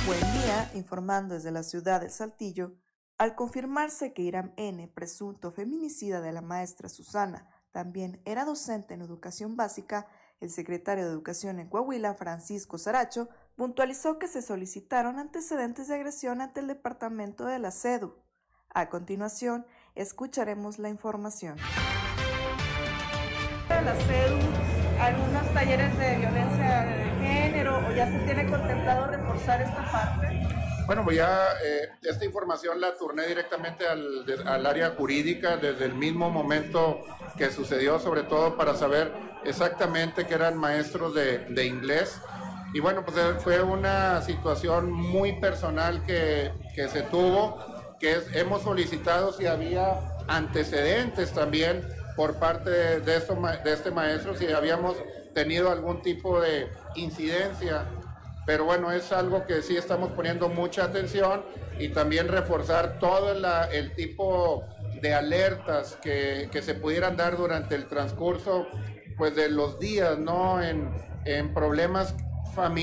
Speaker 16: Buen día, informando desde la ciudad de Saltillo, al confirmarse que Iram N., presunto feminicida de la maestra Susana, también era docente en educación básica, el secretario de Educación en Coahuila, Francisco Saracho, puntualizó que se solicitaron antecedentes de agresión ante el departamento de la CEDU. A continuación, escucharemos la información.
Speaker 11: La CEDU, algunos talleres de violencia de género o ya se tiene contemplado reforzar esta parte.
Speaker 17: Bueno, pues ya eh, esta información la turné directamente al, al, área jurídica desde el mismo momento que sucedió, sobre todo para saber exactamente que eran maestros de, de inglés y bueno, pues eh, fue una situación muy personal que, que se tuvo, que hemos solicitado si había antecedentes también por parte de, de, de este maestro, si habíamos tenido algún tipo de incidencia. Pero bueno, es algo que sí estamos poniendo mucha atención y también reforzar todo el tipo de alertas que, que, se pudieran dar durante el transcurso pues de los días, ¿no? En, en problemas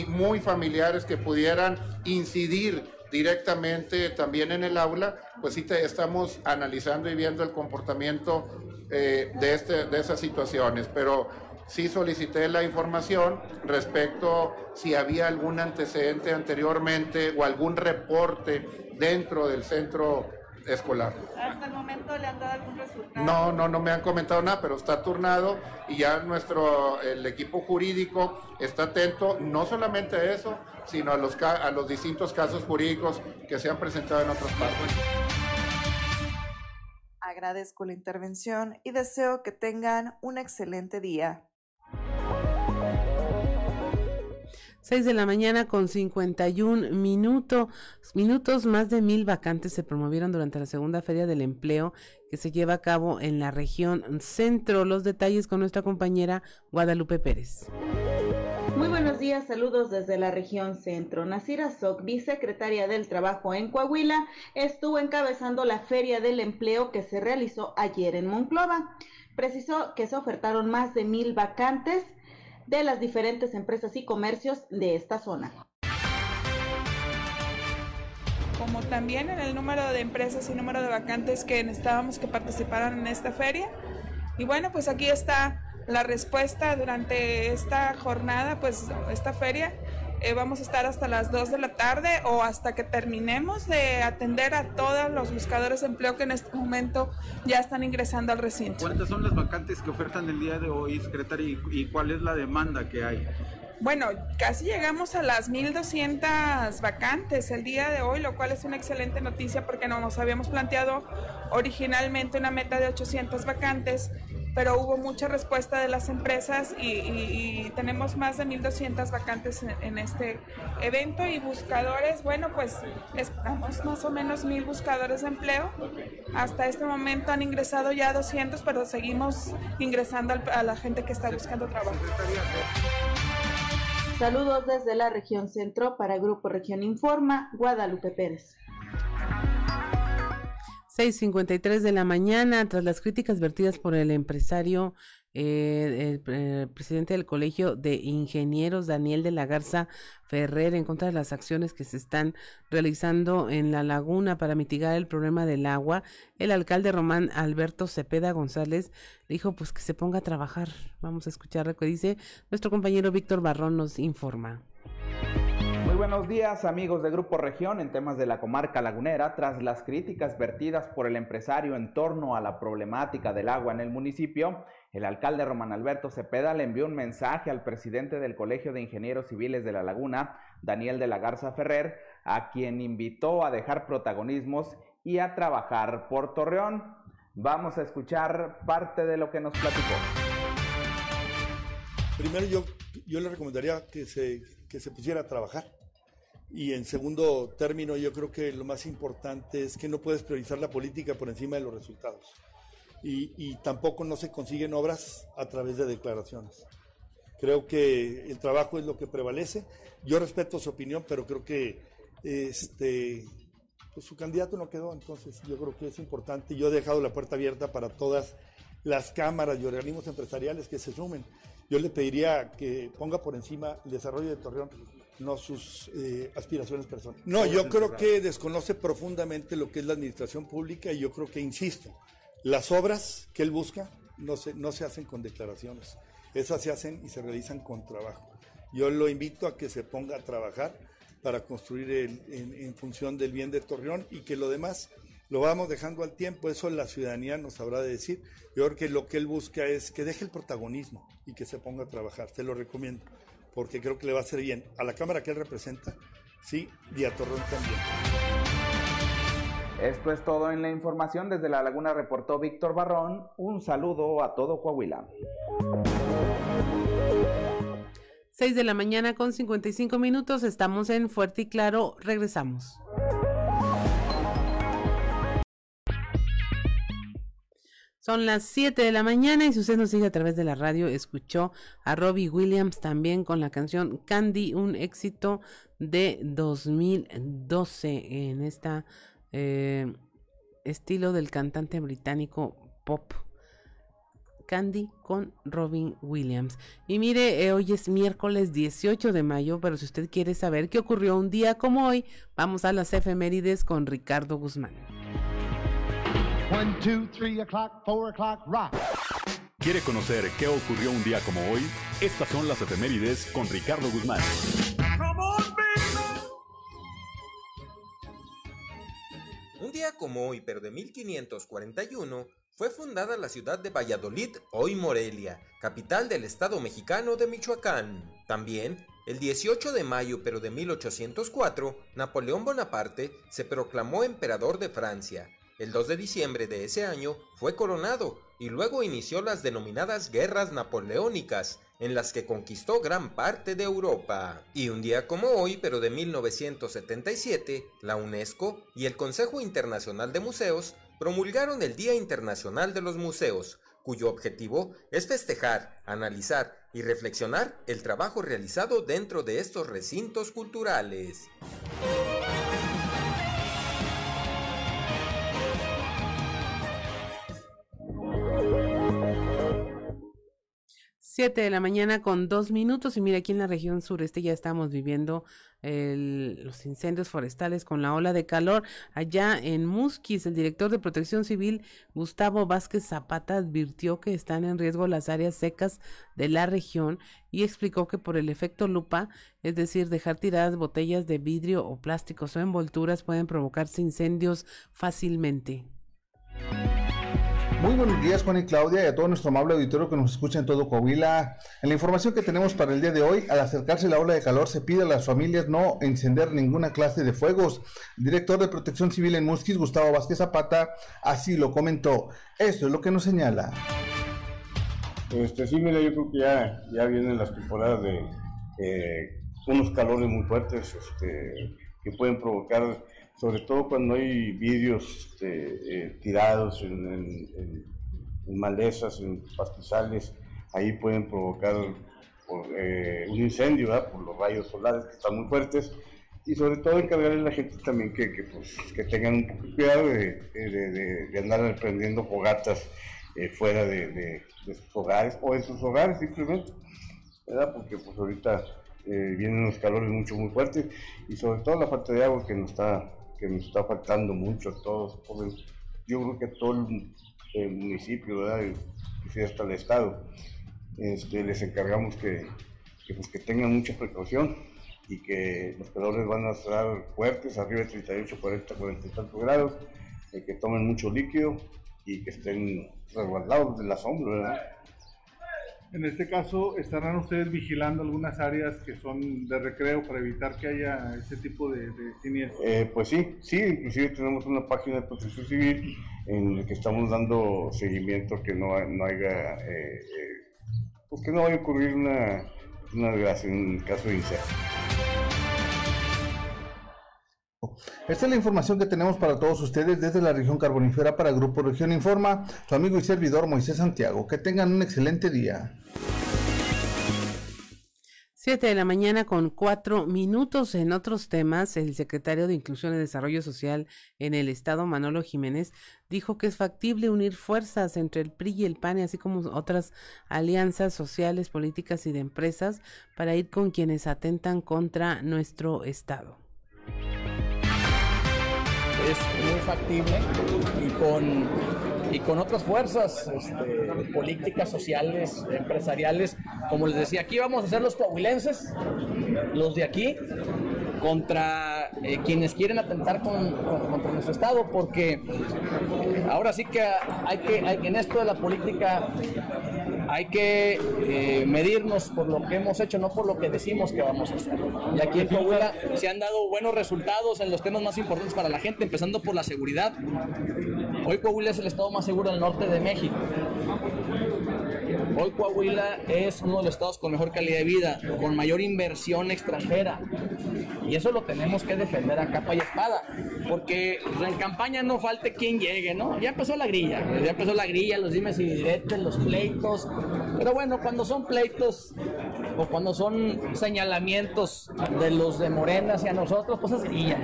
Speaker 17: muy familiares que pudieran incidir directamente también en el aula, pues sí te estamos analizando y viendo el comportamiento eh, de, este, de esas situaciones, pero sí solicité la información respecto si había algún antecedente anteriormente o algún reporte dentro del centro escolar.
Speaker 11: ¿Hasta el momento le han dado algún resultado?
Speaker 17: No, no, no me han comentado nada, pero está turnado y ya nuestro, el equipo jurídico está atento no solamente a eso, sino a los, a los distintos casos jurídicos que se han presentado en otras partes.
Speaker 16: Agradezco la intervención y deseo que tengan un excelente día.
Speaker 1: 6 de la mañana con 51 minutos, minutos, más de mil vacantes se promovieron durante la segunda feria del empleo que se lleva a cabo en la región centro. Los detalles con nuestra compañera Guadalupe Pérez.
Speaker 18: Muy buenos días, saludos desde la región centro. Nasira Sok, vicesecretaria del Trabajo en Coahuila, estuvo encabezando la feria del empleo que se realizó ayer en Monclova. Precisó que se ofertaron más de mil vacantes de las diferentes empresas y comercios de esta zona.
Speaker 11: Como también en el número de empresas y número de vacantes que necesitábamos que participaran en esta feria. Y bueno, pues aquí está la respuesta durante esta jornada, pues esta feria. Eh, vamos a estar hasta las 2 de la tarde o hasta que terminemos de atender a todos los buscadores de empleo que en este momento ya están ingresando al recinto.
Speaker 19: ¿Cuántas son las vacantes que ofertan el día de hoy, secretaria, y, cuál es la demanda que hay?
Speaker 11: Bueno, casi llegamos a las 1.200 vacantes el día de hoy, lo cual es una excelente noticia porque nos habíamos planteado originalmente una meta de 800 vacantes pero hubo mucha respuesta de las empresas y, tenemos más de 1.200 vacantes en, este evento y buscadores, bueno, pues esperamos más o menos 1.000 buscadores de empleo. Hasta este momento han ingresado ya 200, pero seguimos ingresando a la gente que está buscando trabajo.
Speaker 18: Saludos desde la región centro para Grupo Región Informa, Guadalupe Pérez.
Speaker 1: 6.53 de la mañana, tras las críticas vertidas por el empresario, eh, el, presidente del Colegio de Ingenieros, Daniel de la Garza Ferrer, en contra de las acciones que se están realizando en la laguna para mitigar el problema del agua, el alcalde Román Alberto Cepeda González dijo pues que se ponga a trabajar. Vamos a escuchar lo que dice nuestro compañero Víctor Barrón, nos informa.
Speaker 20: Buenos días amigos de Grupo Región en temas de la comarca lagunera. Tras las críticas vertidas por el empresario en torno a la problemática del agua en el municipio, el alcalde Román Alberto Cepeda le envió un mensaje al presidente del Colegio de Ingenieros Civiles de la Laguna, Daniel de la Garza Ferrer, a quien invitó a dejar protagonismos y a trabajar por Torreón. Vamos a escuchar parte de lo que nos platicó.
Speaker 21: Primero yo, yo le recomendaría que se, que se pusiera a trabajar y en segundo término, yo creo que lo más importante es que no puedes priorizar la política por encima de los resultados. Y, tampoco no se consiguen obras a través de declaraciones. Creo que el trabajo es lo que prevalece. Yo respeto su opinión, pero creo que este, pues su candidato no quedó. Entonces yo creo que es importante. Yo he dejado la puerta abierta para todas las cámaras y organismos empresariales que se sumen. Yo le pediría que ponga por encima el desarrollo de Torreón no sus eh, aspiraciones personales. No, yo creo que desconoce profundamente lo que es la administración pública y yo creo que, insisto, las obras que él busca no se, no se hacen con declaraciones, esas se hacen y se realizan con trabajo. Yo lo invito a que se ponga a trabajar para construir en, en función del bien de Torreón y que lo demás lo vamos dejando al tiempo, eso la ciudadanía nos habrá de decir. Yo creo que lo que él busca es que deje el protagonismo y que se ponga a trabajar, te lo recomiendo porque creo que le va a hacer bien a la Cámara que él representa, sí, y a Torreón también.
Speaker 20: Esto es todo en la información. Desde La Laguna reportó Víctor Barrón. Un saludo a todo Coahuila.
Speaker 1: 6 de la mañana con 55 minutos. Estamos en Fuerte y Claro. Regresamos. Son las 7 de la mañana y si usted nos sigue a través de la radio, escuchó a Robbie Williams también con la canción Candy, un éxito de 2012 en este estilo del cantante británico pop. Candy con Robin Williams. Y mire, eh, hoy es miércoles 18 de mayo, pero si usted quiere saber qué ocurrió un día como hoy, vamos a las efemérides con Ricardo Guzmán.
Speaker 2: ¿Quiere conocer qué ocurrió un día como hoy? Estas son las efemérides con Ricardo Guzmán.
Speaker 22: Un día como hoy, pero de 1541, fue fundada la ciudad de Valladolid, hoy Morelia, capital del estado mexicano de Michoacán. También, el 18 de mayo, pero de 1804, Napoleón Bonaparte se proclamó emperador de Francia. El 2 de diciembre de ese año fue coronado y luego inició las denominadas guerras napoleónicas, en las que conquistó gran parte de Europa. Y un día como hoy, pero de 1977, la UNESCO y el Consejo Internacional de Museos promulgaron el Día Internacional de los Museos, cuyo objetivo es festejar, analizar y reflexionar el trabajo realizado dentro de estos recintos culturales.
Speaker 1: 7 de la mañana con dos minutos y mira aquí en la región sureste ya estamos viviendo los incendios forestales con la ola de calor. Allá en Musquis, el director de Protección Civil, Gustavo Vázquez Zapata, advirtió que están en riesgo las áreas secas de la región y explicó que por el efecto lupa, es decir, dejar tiradas botellas de vidrio o plásticos o envolturas pueden provocarse incendios fácilmente.
Speaker 12: Muy buenos días, Juan y Claudia, y a todo nuestro amable auditorio que nos escucha en todo Coahuila. En la información que tenemos para el día de hoy, al acercarse la ola de calor, se pide a las familias no encender ninguna clase de fuegos. Director de Protección Civil en Musquis, Gustavo Vázquez Zapata, así lo comentó. Esto es lo que nos señala.
Speaker 23: Este, sí, mira, yo creo que ya, ya vienen las temporadas de eh, unos calores muy fuertes este, que pueden provocar sobre todo cuando hay vidrios este, eh, tirados en, malezas, en pastizales, ahí pueden provocar eh, un incendio por los rayos solares que están muy fuertes y sobre todo encargarle a la gente también que, que, pues, tengan un poco de cuidado de, andar prendiendo fogatas eh, fuera de, sus hogares o en sus hogares simplemente, ¿verdad? porque pues ahorita vienen los calores mucho muy fuertes y sobre todo la falta de agua que nos está que nos está faltando mucho a todos. Yo creo que todo el, municipio, ¿verdad? Y, hasta el Estado, este, les encargamos que, que, pues, que tengan mucha precaución y que los calores van a estar fuertes, arriba de 38, 40, 40 y tantos grados, que tomen mucho líquido y que estén resguardados de la sombra, ¿verdad?
Speaker 12: En este caso, ¿estarán ustedes vigilando algunas áreas que son de recreo para evitar que haya ese tipo de, de siniestros?
Speaker 23: Eh, pues sí, sí, inclusive tenemos una página de protección civil en la que estamos dando seguimiento que no, no haya, eh, eh, pues que no vaya a ocurrir una, una desgracia en caso de incendio.
Speaker 12: Esta es la información que tenemos para todos ustedes desde la región carbonífera para Grupo Región Informa, su amigo y servidor Moisés Santiago. Que tengan un excelente día.
Speaker 1: Siete de la mañana con cuatro minutos. En otros temas, el secretario de Inclusión y Desarrollo Social en el Estado, Manolo Jiménez, dijo que es factible unir fuerzas entre el PRI y el PAN, así como otras alianzas sociales, políticas y de empresas, para ir con quienes atentan contra nuestro Estado
Speaker 24: es muy factible y con, y con otras fuerzas este, políticas, sociales, empresariales. Como les decía, aquí vamos a ser los coahuilenses, los de aquí, contra eh, quienes quieren atentar contra nuestro Estado, porque ahora sí que hay que, en esto de la política hay que eh, medirnos por lo que hemos hecho, no por lo que decimos que vamos a hacer. Y aquí en Coahuila se han dado buenos resultados en los temas más importantes para la gente, empezando por la seguridad. Hoy Coahuila es el estado más seguro del norte de México. Hoy Coahuila es uno de los estados con mejor calidad de vida, con mayor inversión extranjera. Y eso lo tenemos que defender a capa y espada. Porque en campaña no falte quien llegue, ¿no? Ya empezó la grilla, ya empezó la grilla, los dimes y diretes, los pleitos. Pero bueno, cuando son pleitos o cuando son señalamientos de los de Morena hacia nosotros, pues es grilla.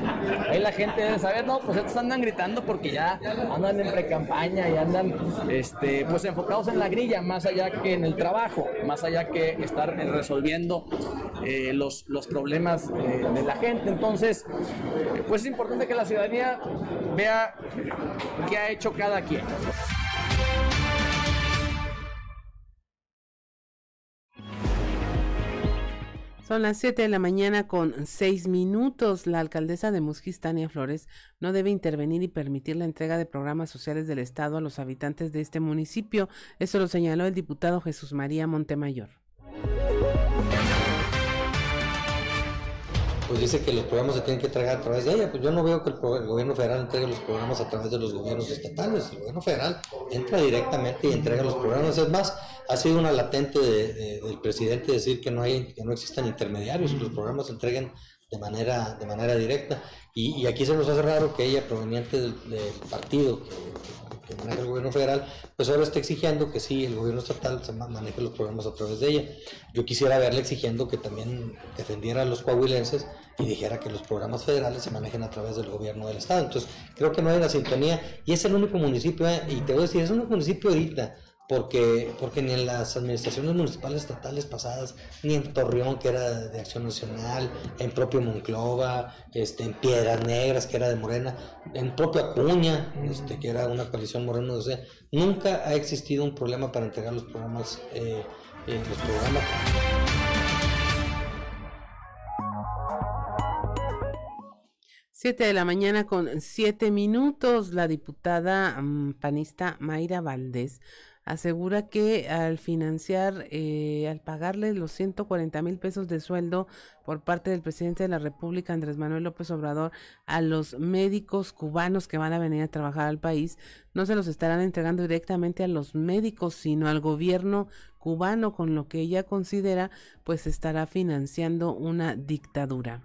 Speaker 24: Ahí la gente debe saber, no, pues estos andan gritando porque ya andan en pre-campaña y andan este, pues enfocados en la grilla, más allá que en el trabajo, más allá que estar resolviendo eh, los, los problemas eh, de la gente. Entonces, pues es importante que la ciudadanía vea qué ha hecho cada quien.
Speaker 1: Son las 7 de la mañana con 6 minutos. La alcaldesa de Musquis, Tania Flores, no debe intervenir y permitir la entrega de programas sociales del Estado a los habitantes de este municipio. Eso lo señaló el diputado Jesús María Montemayor.
Speaker 23: Pues dice que los programas se tienen que entregar a través de ella. Pues yo no veo que el, gobierno federal entregue los programas a través de los gobiernos estatales. El gobierno federal entra directamente y entrega los programas. Es más, ha sido una latente del presidente decir que no hay, que no existen intermediarios, los programas se entreguen de manera, de manera directa. Y, aquí se nos hace raro que ella, proveniente del, partido que, que, maneja el gobierno federal, pues ahora esté exigiendo que sí, el gobierno estatal se maneje los programas a través de ella. Yo quisiera verle exigiendo que también defendiera a los coahuilenses y dijera que los programas federales se manejen a través del gobierno del estado. Entonces, creo que no hay una sintonía y es el único municipio, ¿eh? y te voy a decir, es un municipio ahorita porque, porque ni en las administraciones municipales estatales pasadas, ni en Torreón, que era de Acción Nacional, en propio Monclova, este, en Piedras Negras, que era de Morena, en propio Acuña, este, que era una coalición morena, o sea, nunca ha existido un problema para entregar los programas, eh, eh, los programas.
Speaker 1: Siete de la mañana con siete minutos, la diputada mm, panista Mayra Valdés asegura que al financiar, eh, al pagarle los 140 mil pesos de sueldo por parte del presidente de la República, Andrés Manuel López Obrador, a los médicos cubanos que van a venir a trabajar al país, no se los estarán entregando directamente a los médicos, sino al gobierno cubano, con lo que ella considera, pues estará financiando una dictadura.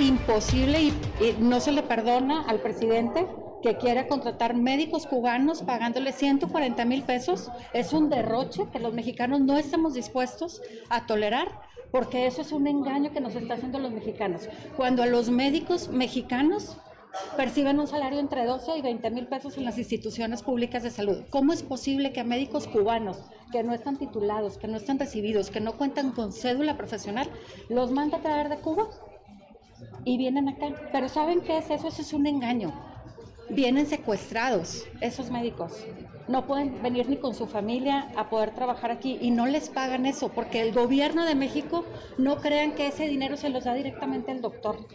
Speaker 25: Imposible y no se le perdona al presidente que quiera contratar médicos cubanos pagándole 140 mil pesos es un derroche que los mexicanos no estamos dispuestos a tolerar porque eso es un engaño que nos está haciendo los mexicanos. Cuando a los médicos mexicanos perciben un salario entre 12 y 20 mil pesos en las instituciones públicas de salud. ¿Cómo es posible que a médicos cubanos que no están titulados, que no están recibidos, que no cuentan con cédula profesional, los manda a traer de Cuba? Y vienen acá. Pero ¿saben qué es eso? Eso es un engaño vienen secuestrados esos médicos. No pueden venir ni con su familia a poder trabajar aquí y no les pagan eso porque el gobierno de México no crean que ese dinero se los da directamente al doctor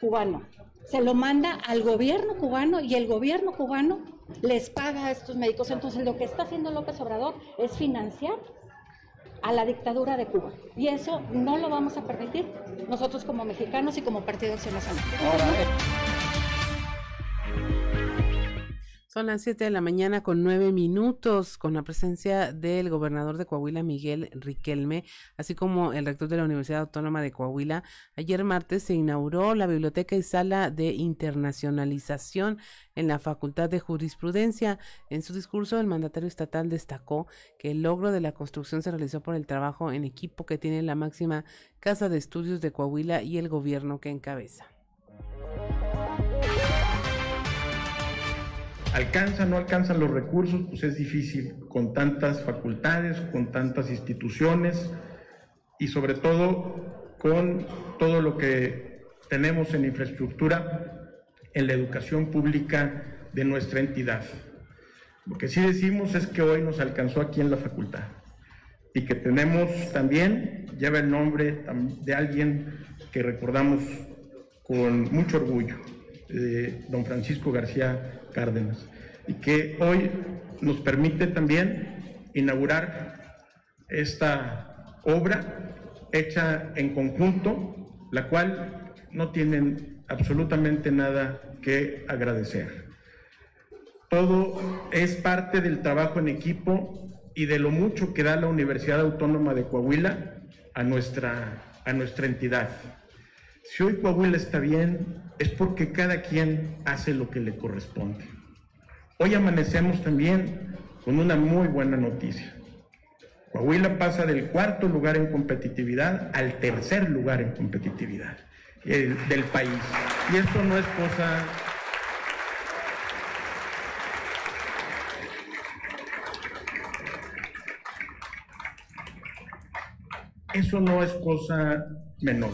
Speaker 25: cubano. Se lo manda al gobierno cubano y el gobierno cubano les paga a estos médicos. Entonces lo que está haciendo López Obrador es financiar a la dictadura de Cuba. Y eso no lo vamos a permitir nosotros como mexicanos y como Partido Acción Nacional.
Speaker 1: Son las 7 de la mañana con 9 minutos, con la presencia del gobernador de Coahuila, Miguel Riquelme, así como el rector de la Universidad Autónoma de Coahuila. Ayer martes se inauguró la biblioteca y sala de internacionalización en la Facultad de Jurisprudencia. En su discurso, el mandatario estatal destacó que el logro de la construcción se realizó por el trabajo en equipo que tiene la máxima Casa de Estudios de Coahuila y el gobierno que encabeza.
Speaker 15: Alcanzan, no alcanzan los recursos, pues es difícil con tantas facultades, con tantas instituciones y sobre todo con todo lo que tenemos en infraestructura en la educación pública de nuestra entidad. Lo que sí decimos es que hoy nos alcanzó aquí en la facultad y que tenemos también, lleva el nombre de alguien que recordamos con mucho orgullo, de don Francisco García Cárdenas, y que hoy nos permite también inaugurar esta obra hecha en conjunto, la cual no tienen absolutamente nada que agradecer. Todo es parte del trabajo en equipo y de lo mucho que da la Universidad Autónoma de Coahuila a nuestra, a nuestra entidad. Si hoy Coahuila está bien, es porque cada quien hace lo que le corresponde. Hoy amanecemos también con una muy buena noticia. Coahuila pasa del cuarto lugar en competitividad al tercer lugar en competitividad del país. Y esto no es cosa Eso no es cosa menor.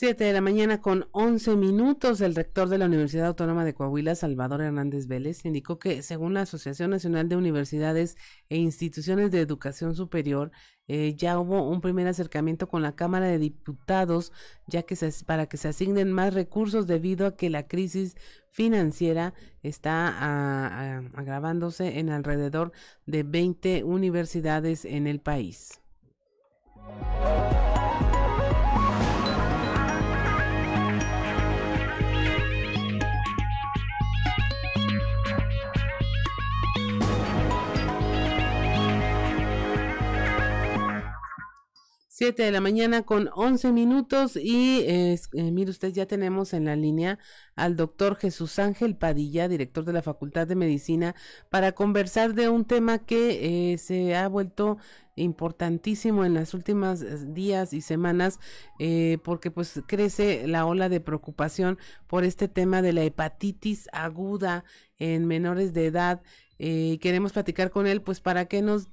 Speaker 1: Siete de la mañana con once minutos, el rector de la Universidad Autónoma de Coahuila, Salvador Hernández Vélez, indicó que según la Asociación Nacional de Universidades e Instituciones de Educación Superior, eh, ya hubo un primer acercamiento con la Cámara de Diputados, ya que para que se asignen más recursos debido a que la crisis financiera está agravándose en alrededor de 20 universidades en el país. Siete de la mañana con once minutos y eh, mire usted, ya tenemos en la línea al doctor Jesús Ángel Padilla, director de la Facultad de Medicina, para conversar de un tema que eh, se ha vuelto importantísimo en las últimas eh, días y semanas porque pues crece la ola de preocupación por este tema de la hepatitis aguda en menores de edad. queremos platicar con él pues para que nos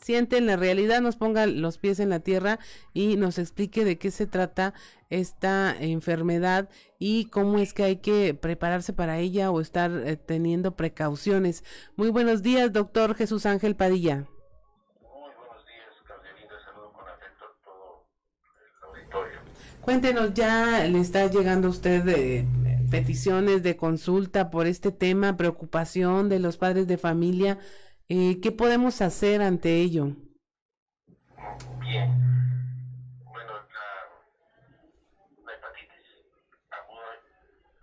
Speaker 1: siente en la realidad, nos ponga los pies en la tierra y nos explique de qué se trata esta enfermedad y cómo es que hay que prepararse para ella o estar eh, teniendo precauciones. Muy buenos días, doctor Jesús Ángel Padilla. Muy buenos días, Saludo con afecto a todo el auditorio. Cuéntenos, ya le está llegando a usted eh, peticiones de consulta por este tema, preocupación de los padres de familia. Eh, ¿Qué podemos hacer ante ello?
Speaker 26: Bien. Bueno, la, hepatitis aguda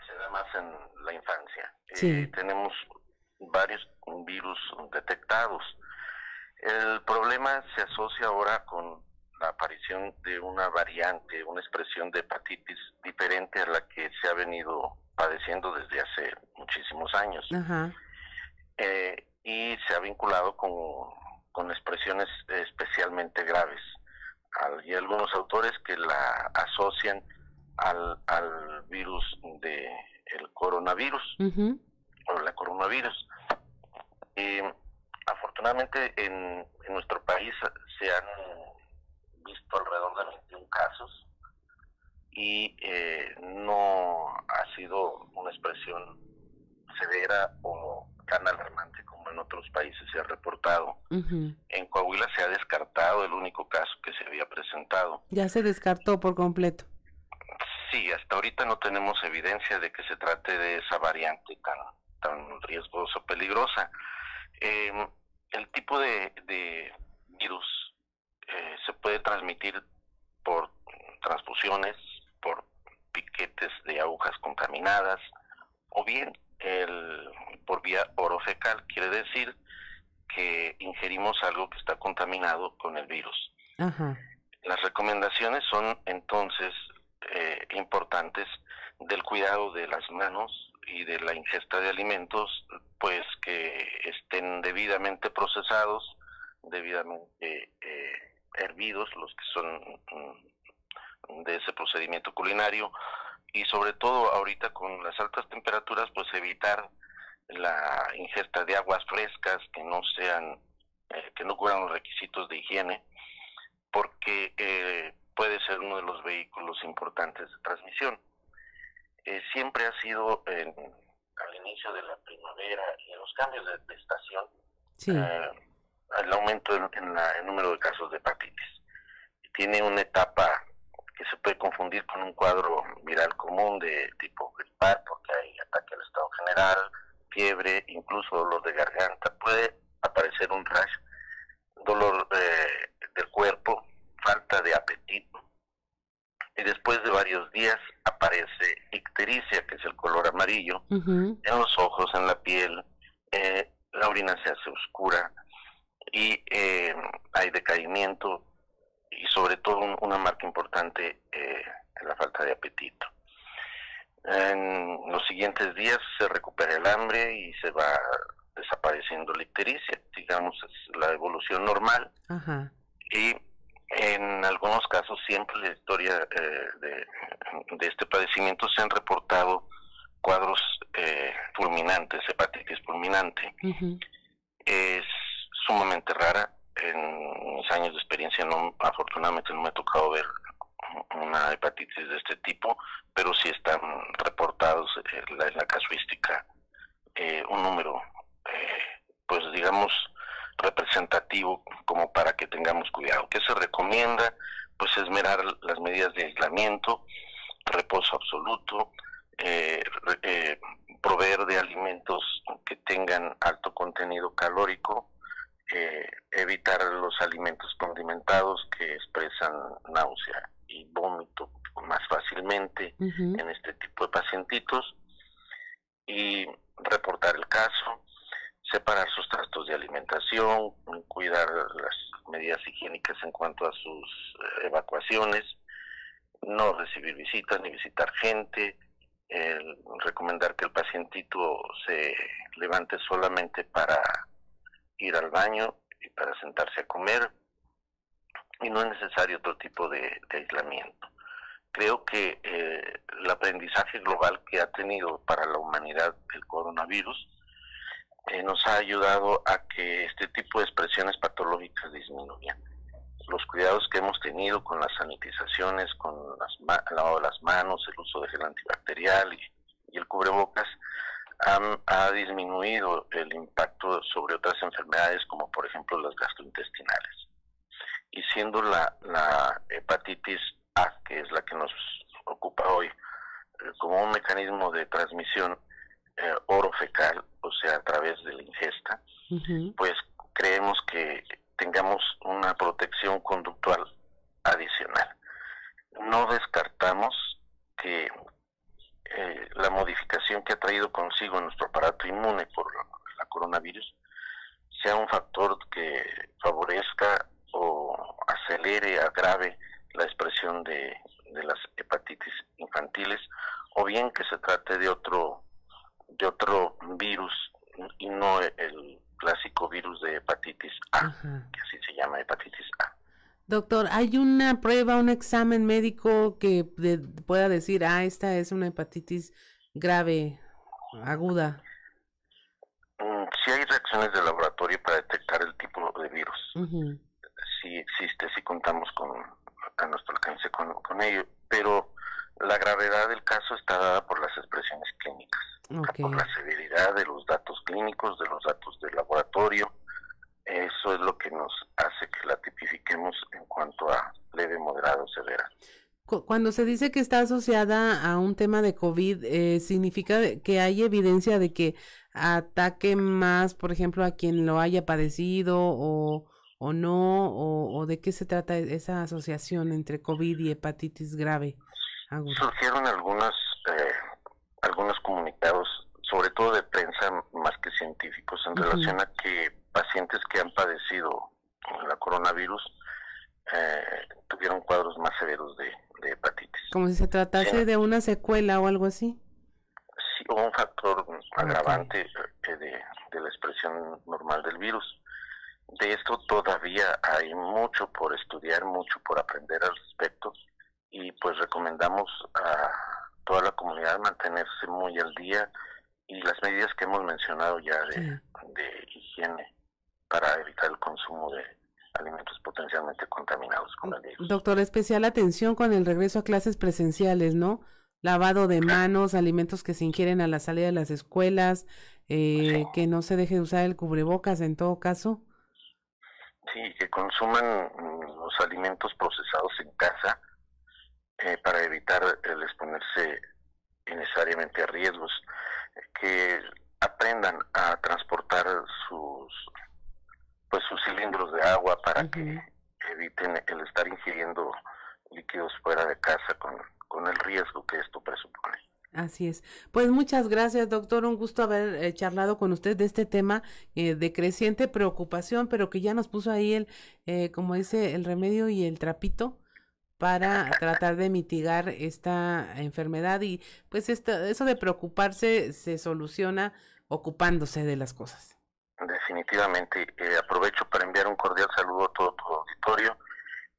Speaker 26: se da más en la infancia. Sí. Eh, tenemos varios virus detectados. El problema se asocia ahora con la aparición de una variante, una expresión de hepatitis diferente a la que se ha venido padeciendo desde hace muchísimos años. Eh, y se ha vinculado con, con expresiones especialmente graves. Hay algunos autores que la asocian al, al virus de el coronavirus o la coronavirus. afortunadamente en, en, nuestro país se han visto alrededor de 21 casos y eh, no ha sido una expresión severa o tan alarmante como en otros países se ha En Coahuila se ha descartado el único caso que se había presentado.
Speaker 1: Ya se descartó por completo.
Speaker 26: Sí, hasta ahorita no tenemos evidencia de que se trate de esa variante tan, tan riesgosa, peligrosa. Eh, el tipo de, de virus eh, se puede transmitir por transfusiones, por piquetes de agujas contaminadas, o bien el, por vía orofecal, quiere decir que ingerimos algo que está contaminado con el virus. Las recomendaciones son entonces eh, importantes del cuidado de las manos y de la ingesta de alimentos, pues que estén debidamente procesados, debidamente eh, hervidos, los que son mm, de ese procedimiento culinario, y sobre todo ahorita con las altas temperaturas pues evitar la ingesta de aguas frescas que no sean eh, los requisitos de higiene porque eh, puede ser uno de los vehículos importantes de transmisión. Eh, siempre ha sido en, al inicio de la primavera y en los cambios de, estación el aumento en, en el número de casos de hepatitis tiene una etapa que se puede confundir con un cuadro viral común de tipo gripal, porque hay ataque al estado general, fiebre, incluso dolor de garganta, puede aparecer un rash, dolor eh, del cuerpo, falta de apetito. Y después de varios días aparece ictericia, que es el color amarillo, en los ojos, en la piel, eh, la orina se hace oscura y eh, hay decaimiento, y sobre todo una marca importante eh, la falta de apetito. En los siguientes días se recupera el hambre y se va desapareciendo la ictericia, digamos, es la evolución normal. Y en algunos casos siempre en la historia eh, de, este padecimiento se han reportado cuadros eh, fulminantes, hepatitis fulminante. Es sumamente rara, en mis años de experiencia no afortunadamente no me ha tocado ver una hepatitis de este tipo, pero sí están reportados en la, casuística eh, un número, eh, pues digamos, representativo como para que tengamos cuidado. ¿Qué se recomienda? Pues esmerar las medidas de aislamiento, reposo absoluto, eh, proveer de alimentos que tengan alto contenido calórico, eh, evitar los alimentos condimentados que expresan náusea y vómito más fácilmente en este tipo de pacientitos y reportar el caso, separar sus trastos de alimentación, cuidar las medidas higiénicas en cuanto a sus eh, evacuaciones, no recibir visitas ni visitar gente, recomendar que el pacientito se levante solamente para ir al baño y para sentarse a comer y no es necesario otro tipo de, aislamiento. Creo que eh, el aprendizaje global que ha tenido para la humanidad el coronavirus eh, nos ha ayudado a que este tipo de expresiones patológicas disminuyan. Los cuidados que hemos tenido con las sanitizaciones, con las lavado de las manos, el uso de gel antibacterial y, y el cubrebocas, ha disminuido el impacto sobre otras enfermedades como por ejemplo las gastrointestinales. Y siendo la, la hepatitis A, que es la que nos ocupa hoy, eh, como un mecanismo de transmisión eh, orofecal, o sea, a través de la ingesta, pues creemos que tengamos una protección conductual adicional. No descartamos que eh, la modificación que ha traído consigo nuestro aparato inmune por la coronavirus sea un factor que favorezca o acelere, agrave la expresión de, las hepatitis infantiles o bien que se trate de otro de otro virus y no el clásico virus de hepatitis A, que así se llama hepatitis A.
Speaker 1: Doctor, ¿hay una prueba, un examen médico que pueda decir, ah, esta es una hepatitis grave, aguda?
Speaker 26: Mm, sí hay reacciones de laboratorio para detectar el tipo de virus. Sí existe, sí contamos con a nuestro alcance con, con ello, pero la gravedad del caso está dada por las expresiones clínicas, por la severidad de los datos clínicos, de los datos del laboratorio, eso es lo que nos hace que la tipifiquemos en cuanto a leve, moderado, severa.
Speaker 1: Cuando se dice que está asociada a un tema de COVID, eh, ¿significa que hay evidencia de que ataque más, por ejemplo, a quien lo haya padecido o, o no? O, de qué se trata esa asociación entre COVID y hepatitis grave?
Speaker 26: Surgieron algunos, eh, algunos comunicados, sobre todo de prensa más que científicos, en relación a que pacientes que han padecido la coronavirus eh, tuvieron cuadros más severos de, hepatitis.
Speaker 1: Como si se tratase de una secuela o algo así.
Speaker 26: Sí, o un factor agravante eh, de, la expresión normal del virus. De esto todavía hay mucho por estudiar, mucho por aprender al respecto y pues recomendamos a toda la comunidad mantenerse muy al día y las medidas que hemos mencionado ya de, de higiene para evitar el consumo de alimentos potencialmente contaminados con el virus.
Speaker 1: Doctor, especial atención con el regreso a clases presenciales, ¿no? Lavado de manos, alimentos que se ingieren a la salida de las escuelas, eh, que no se deje de usar el cubrebocas en todo caso.
Speaker 26: Sí, que consuman mm, los alimentos procesados en casa eh, para evitar el exponerse innecesariamente a riesgos, que aprendan a transportar sus pues sus cilindros de agua para que eviten el estar ingiriendo líquidos fuera de casa con, con el riesgo que esto presupone.
Speaker 1: Así es. Pues muchas gracias, doctor. Un gusto haber eh, charlado con usted de este tema eh, de creciente preocupación, pero que ya nos puso ahí el, eh, como dice, el remedio y el trapito para tratar de mitigar esta enfermedad y pues eso de preocuparse se soluciona ocupándose de las cosas.
Speaker 26: Definitivamente. Eh, aprovecho para enviar un cordial saludo a todo tu auditorio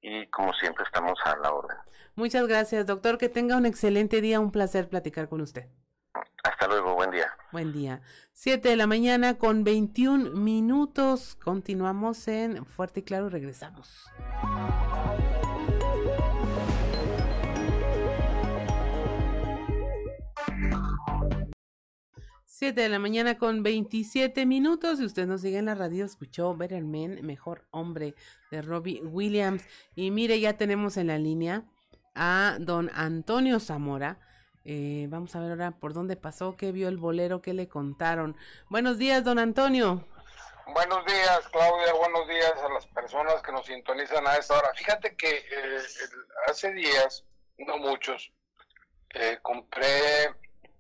Speaker 26: y como siempre estamos a la orden.
Speaker 1: Muchas gracias, doctor. Que tenga un excelente día. Un placer platicar con usted.
Speaker 26: Hasta luego. Buen día.
Speaker 1: Buen día. Siete de la mañana con 21 minutos. Continuamos en Fuerte y Claro. Regresamos. 7 de la mañana con 27 minutos. Y usted nos sigue en la radio, escuchó Better Man, Mejor Hombre de Robbie Williams. Y mire, ya tenemos en la línea a don Antonio Zamora. Eh, vamos a ver ahora por dónde pasó, qué vio el bolero, qué le contaron. Buenos días, don Antonio.
Speaker 27: Buenos días, Claudia. Buenos días a las personas que nos sintonizan a esta hora. Fíjate que eh, hace días, no muchos, eh, compré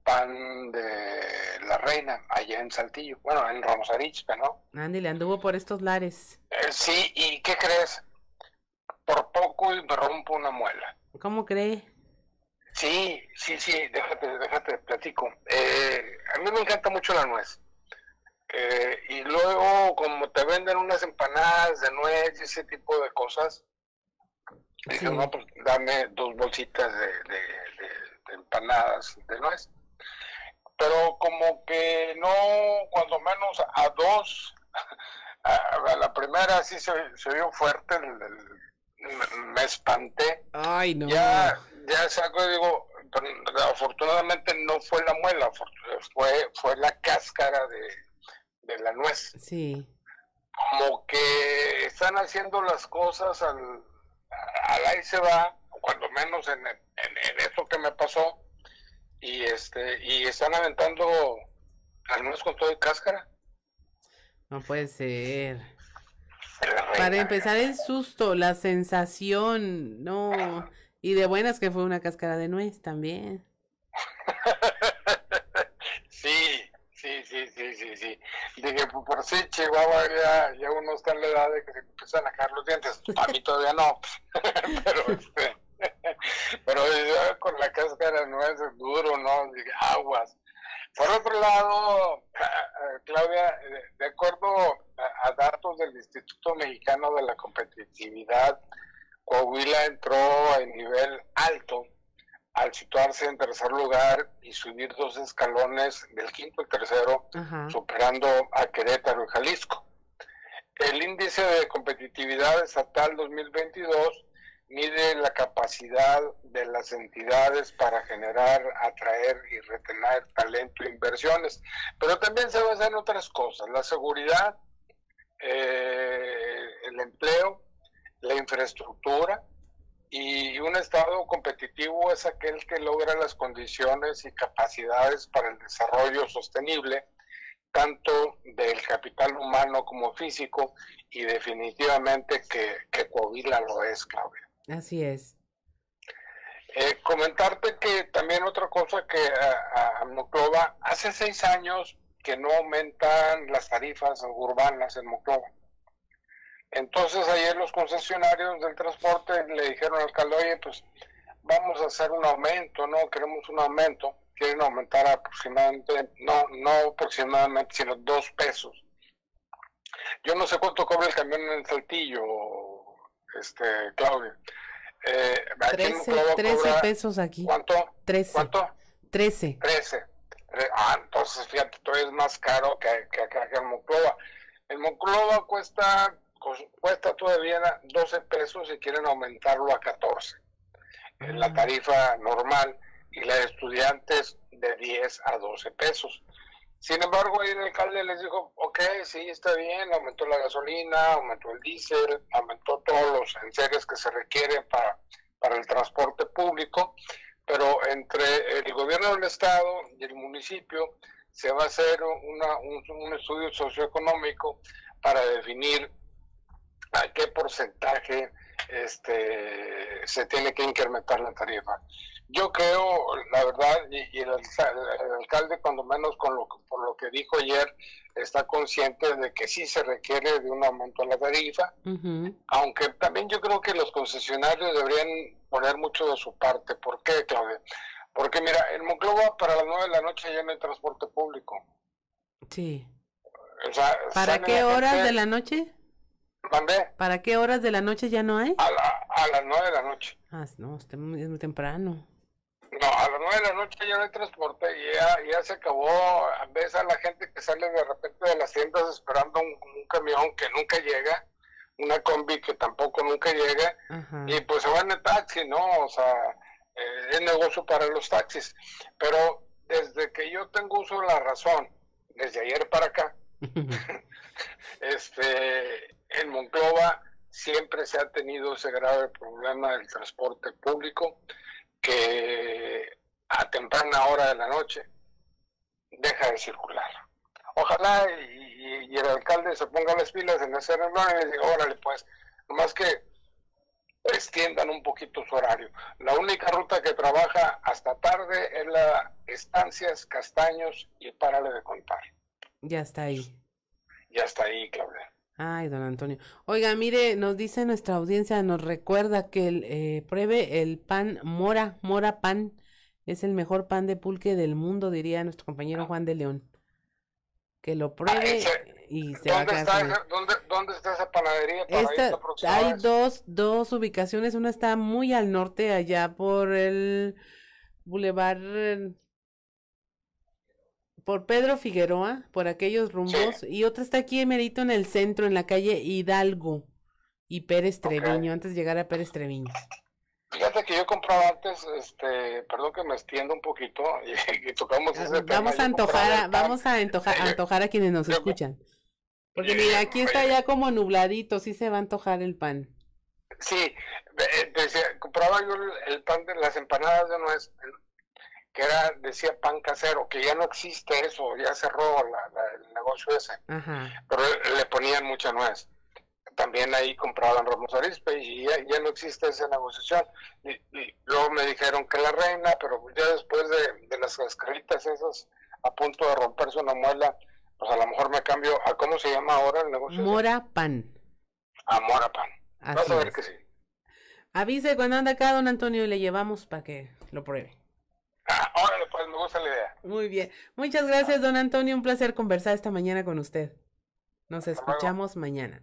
Speaker 27: pan de la reina allá en Saltillo. Bueno, en Ramos Arizpe, ¿no?
Speaker 1: Andy, le anduvo por estos lares.
Speaker 27: Eh, sí, ¿y qué crees? Por poco y me rompo una muela.
Speaker 1: ¿Cómo cree?
Speaker 27: Sí, sí, sí, déjate, déjate, platico. Eh, a mí me encanta mucho la nuez. Eh, y luego, como te venden unas empanadas de nuez y ese tipo de cosas, dije, no, pues dame dos bolsitas de, de, empanadas de nuez. Pero como que no, cuando menos a dos, *laughs* a, la primera sí se, se vio fuerte, me espanté.
Speaker 1: Ay, no.
Speaker 27: Ya, ya saco y digo, afortunadamente no fue la muela, fue, fue la cáscara de, de la nuez.
Speaker 1: Sí.
Speaker 27: Como que están haciendo las cosas al, al ahí se va, cuando menos en, en, en eso que me pasó, y este y están aventando nuez con todo el cáscara.
Speaker 1: No puede ser. Para empezar el susto, la sensación, no. Y de buenas que fue una cáscara de nuez también. *laughs*
Speaker 27: sí, Sí, sí, sí, sí, sí. Dije, pues por sí, Chihuahua ya, ya uno está en la edad de que se empiezan a caer los dientes. A mí todavía no, *laughs* pero este, pero con la cáscara no es duro, ¿no? Aguas. Por otro lado, Claudia, de acuerdo a datos del Instituto Mexicano de la Competitividad, Coahuila entró en nivel alto al situarse en tercer lugar y subir dos escalones del quinto al tercero, superando a Querétaro y Jalisco. El índice de competitividad estatal 2022 mide la capacidad de las entidades para generar, atraer y retener talento e inversiones, pero también se basa en otras cosas, la seguridad, eh, el empleo, la infraestructura, y un Estado competitivo es aquel que logra las condiciones y capacidades para el desarrollo sostenible, tanto del capital humano como físico, y definitivamente que, que Coahuila lo es, Claudia.
Speaker 1: Así es.
Speaker 27: Eh, comentarte que también otra cosa que a, a hace seis años que no aumentan las tarifas urbanas en Moclova. Entonces ayer los concesionarios del transporte le dijeron al alcalde, oye, pues vamos a hacer un aumento, ¿no? Queremos un aumento. Quieren aumentar aproximadamente, no, no aproximadamente, sino dos pesos. Yo no sé cuánto cobra el camión en el Saltillo, este, Claudia.
Speaker 1: Eh, 13, 13 pesos aquí.
Speaker 27: ¿Cuánto?
Speaker 1: 13.
Speaker 27: ¿Cuánto?
Speaker 1: 13.
Speaker 27: 13. Ah, entonces fíjate, todavía es más caro que, que acá en Monclova. En Monclova cuesta cuesta todavía 12 pesos y quieren aumentarlo a 14. En la mm. tarifa normal y la de estudiantes de 10 a 12 pesos. Sin embargo, ahí el alcalde les dijo, ok, sí, está bien, aumentó la gasolina, aumentó el diésel, aumentó todos los enseres que se requieren para, para el transporte público, pero entre el gobierno del estado y el municipio se va a hacer una, un, un estudio socioeconómico para definir a qué porcentaje este, se tiene que incrementar la tarifa. Yo creo, la verdad, y, el, alcalde, cuando menos con lo, por lo que dijo ayer, está consciente de que sí se requiere de un aumento en la tarifa, aunque también yo creo que los concesionarios deberían poner mucho de su parte. ¿Por qué, Claudia? Porque mira, en Monclova para las nueve de la noche ya no hay transporte público.
Speaker 1: Sí. ¿Para qué horas de la noche? ¿Para qué horas de la noche ya no hay?
Speaker 27: A, a las nueve de la noche.
Speaker 1: Ah, no, es muy temprano.
Speaker 27: No, a las nueve de la noche ya no hay transporte y ya, ya se acabó. Ves a la gente que sale de repente de las tiendas esperando un, camión que nunca llega, una combi que tampoco nunca llega, y pues se van de taxi, ¿no? O sea, eh, es negocio para los taxis. Pero desde que yo tengo uso de la razón, desde ayer para acá, *laughs* este, en Monclova siempre se ha tenido ese grave problema del transporte público que a temprana hora de la noche deja de circular. Ojalá y, el alcalde se ponga las pilas en ese reunión y diga, órale pues, nomás que extiendan un poquito su horario. La única ruta que trabaja hasta tarde es la Estancias, Castaños y Párale de Contar.
Speaker 1: Ya está ahí.
Speaker 27: Ya está ahí, Claudia.
Speaker 1: Ay, don Antonio. Oiga, mire, nos dice nuestra audiencia, nos recuerda que el, eh, pruebe el pan Mora, Mora Pan. Es el mejor pan de pulque del mundo, diría nuestro compañero Juan de León. Que lo pruebe y se va a quedar
Speaker 27: está ¿dónde, ¿dónde, está esa panadería?
Speaker 1: hay dos, dos ubicaciones. Una está muy al norte, allá por el Boulevard por Pedro Figueroa, por aquellos rumbos, y otra está aquí emerito en el centro, en la calle Hidalgo y Pérez Treviño, antes de llegar a Pérez Treviño.
Speaker 27: Fíjate que yo compraba antes, este, perdón que me extienda un poquito *laughs* y, tocamos ese
Speaker 1: vamos A antojar, vamos a antojar, antojar a quienes nos escuchan. Porque mira, aquí está ya como nubladito, sí se va a antojar el pan.
Speaker 27: Sí, decía, compraba yo el, pan de las empanadas de nuez, que era, decía pan casero, que ya no existe eso, ya cerró el negocio ese, pero le ponían mucha nuez. También ahí compraban Ramos Arispe y ya, no existe esa negociación. Y, luego me dijeron que la reina, pero ya después de, las cascaritas esas a punto de romperse una muela, pues a lo mejor me cambio a cómo se llama ahora el negocio.
Speaker 1: Mora Pan.
Speaker 27: A Mora Pan. Vas a ver que sí.
Speaker 1: Avise cuando anda acá, don Antonio, y le llevamos para que lo pruebe. *laughs*
Speaker 27: Ah, pues me gusta la idea.
Speaker 1: Muy bien. Muchas gracias, don Antonio. Un placer conversar esta mañana con usted. Nos escuchamos mañana.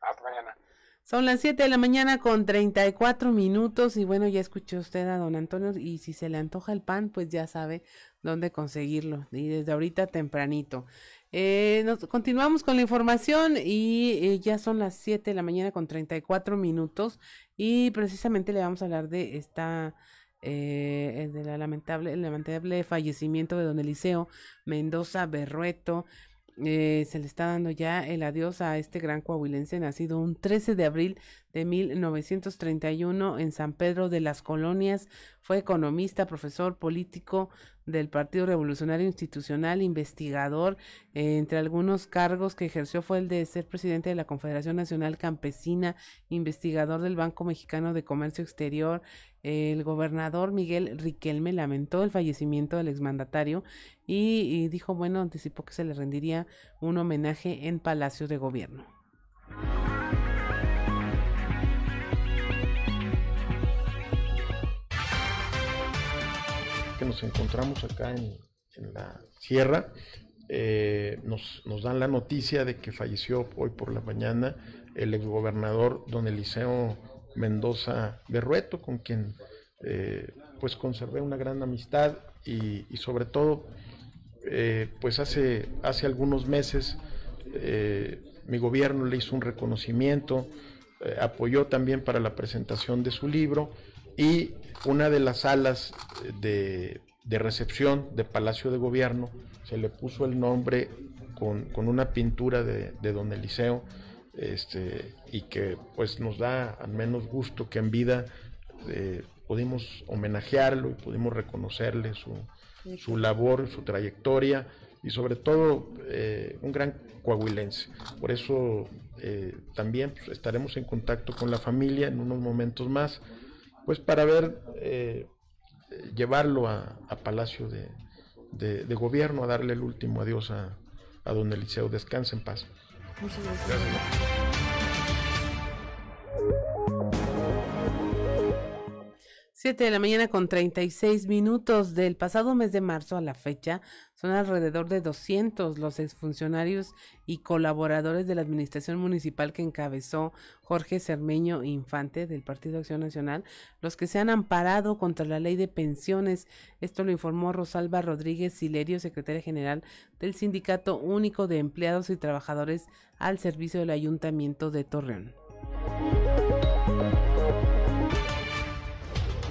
Speaker 27: Hasta mañana.
Speaker 1: Son las 7 de la mañana con 34 minutos y bueno, ya escuchó usted a don Antonio y si se le antoja el pan, pues ya sabe dónde conseguirlo y desde ahorita tempranito. Eh, nos continuamos con la información y eh, ya son las 7 de la mañana con 34 minutos y precisamente le vamos a hablar de esta eh, de la lamentable, el lamentable fallecimiento de don Eliseo Mendoza Berrueto. Eh, se le está dando ya el adiós a este gran coahuilense nacido un 13 de abril de 1931 en San Pedro de las Colonias. Fue economista, profesor político del Partido Revolucionario Institucional, investigador. Eh, entre algunos cargos que ejerció fue el de ser presidente de la Confederación Nacional Campesina, investigador del Banco Mexicano de Comercio Exterior, el gobernador Miguel Riquelme lamentó el fallecimiento del exmandatario y, y dijo, bueno, anticipó que se le rendiría un homenaje en Palacio de Gobierno.
Speaker 15: Nos encontramos acá en, la sierra, eh, nos, nos, dan la noticia de que falleció hoy por la mañana el exgobernador don Eliseo Mendoza Berrueto, con quien eh, pues conservé una gran amistad y, sobre todo eh, pues hace, hace algunos meses mi gobierno le hizo un reconocimiento, apoyó también para la presentación de su libro y una de las salas de, recepción de Palacio de Gobierno se le puso el nombre con, una pintura de, de don Eliseo este, y que pues nos da al menos gusto que en vida eh, pudimos homenajearlo y pudimos reconocerle su, su labor, su trayectoria y sobre todo eh, un gran coahuilense. Por eso eh, también pues, estaremos en contacto con la familia en unos momentos más, pues para ver, llevarlo a, Palacio de, de, Gobierno, a darle el último adiós a, a don Eliseo. Descanse en paz. Muchas gracias.
Speaker 1: 7 de la mañana con 36 minutos del pasado mes de marzo a la fecha, son alrededor de 200 los exfuncionarios y colaboradores de la administración municipal que encabezó Jorge Cermeño Infante del Partido Acción Nacional, los que se han amparado contra la ley de pensiones. Esto lo informó Rosalba Rodríguez Silerio, secretaria general del Sindicato Único de Empleados y Trabajadores al servicio del Ayuntamiento de Torreón.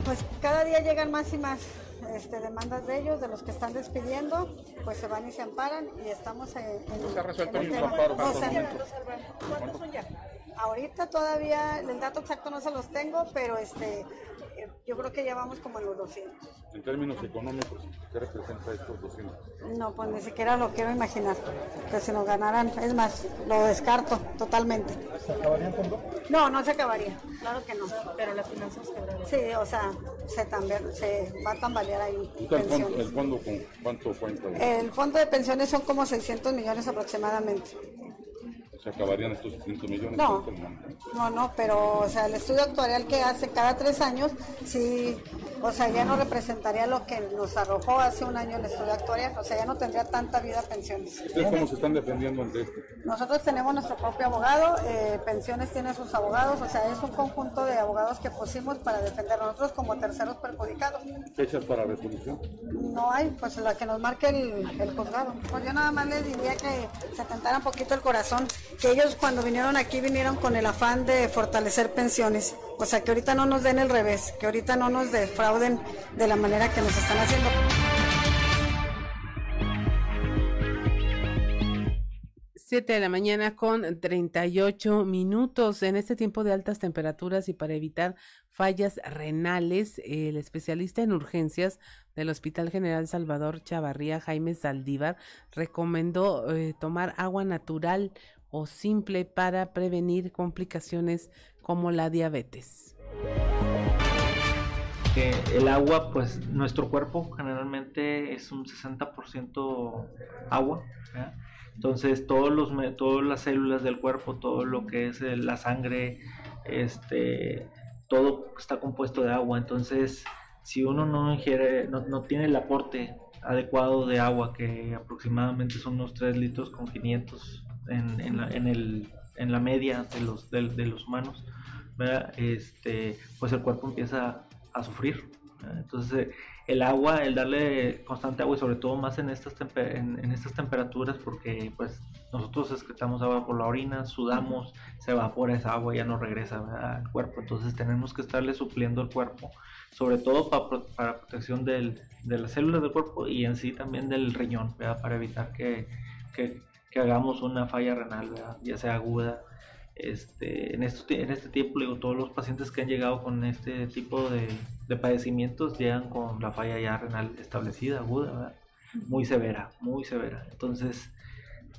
Speaker 28: Pues cada día llegan más y más este, demandas de ellos, de los que están despidiendo, pues se van y se amparan y estamos en, en,
Speaker 29: se ha resuelto
Speaker 28: en
Speaker 29: el
Speaker 28: tema.
Speaker 29: amparo?
Speaker 28: ¿Cuántos son ya? Ahorita todavía el dato exacto no se los tengo, pero este, yo creo que ya vamos como en los 200.
Speaker 29: En términos económicos, ¿qué representa estos 200?
Speaker 28: No, pues ni siquiera lo quiero imaginar, que si nos ganaran, es más, lo descarto totalmente.
Speaker 29: ¿Se acabarían con dos?
Speaker 28: No, no se acabaría, claro que no.
Speaker 11: Pero las finanzas quebraron.
Speaker 28: Sí, o sea, se, tambe- se va a tambalear ahí
Speaker 29: el fondo, el fondo con cuánto cuenta?
Speaker 28: El fondo de pensiones son como 600 millones aproximadamente.
Speaker 29: ¿Se acabarían estos 600 millones?
Speaker 28: No. No, no, pero o sea, el estudio actuarial que hace cada tres años, sí, o sea, ya no representaría lo que nos arrojó hace un año el estudio actuarial, o sea, ya no tendría tanta vida pensiones.
Speaker 29: ¿Ustedes cómo se están defendiendo ante esto?
Speaker 28: Nosotros tenemos nuestro propio abogado, eh, Pensiones tiene sus abogados, o sea, es un conjunto de abogados que pusimos para defender a nosotros como terceros perjudicados.
Speaker 29: ¿Fechas para resolución?
Speaker 28: No hay, pues la que nos marque el, el juzgado. Pues yo nada más les diría que se tentara un poquito el corazón, que ellos cuando vinieron aquí vinieron con el afán de fortalecer pensiones. O sea, que ahorita no nos den el revés, que ahorita no nos defrauden de la manera que nos están haciendo.
Speaker 1: Siete de la mañana con 38 minutos. En este tiempo de altas temperaturas y para evitar fallas renales, el especialista en urgencias del Hospital General Salvador Chavarría, Jaime Saldívar, recomendó eh, tomar agua natural o simple para prevenir complicaciones como la diabetes.
Speaker 30: que el agua, pues nuestro cuerpo generalmente es un 60% agua. Entonces, todos los, todas las células del cuerpo, todo lo que es la sangre, este, todo está compuesto de agua. Entonces, si uno no ingiere, no, no tiene el aporte adecuado de agua, que aproximadamente son unos 3 litros con 500 en, en la, en el, en la media de los, de, de los humanos. Este, pues el cuerpo empieza a sufrir. Entonces, eh, el agua, el darle constante agua y sobre todo más en estas, en, en estas temperaturas, porque pues nosotros excretamos agua por la orina, sudamos, se evapora esa agua y ya no regresa al cuerpo. Entonces tenemos que estarle supliendo al cuerpo, sobre todo para protección del, de las células del cuerpo y en sí también del riñón, ¿verdad? para evitar que, que hagamos una falla renal, ¿verdad? ya sea aguda. Este, en, esto, en este tiempo, digo, todos los pacientes que han llegado con este tipo de, de padecimientos llegan con la falla ya renal establecida, aguda, ¿verdad? muy severa, muy severa. Entonces,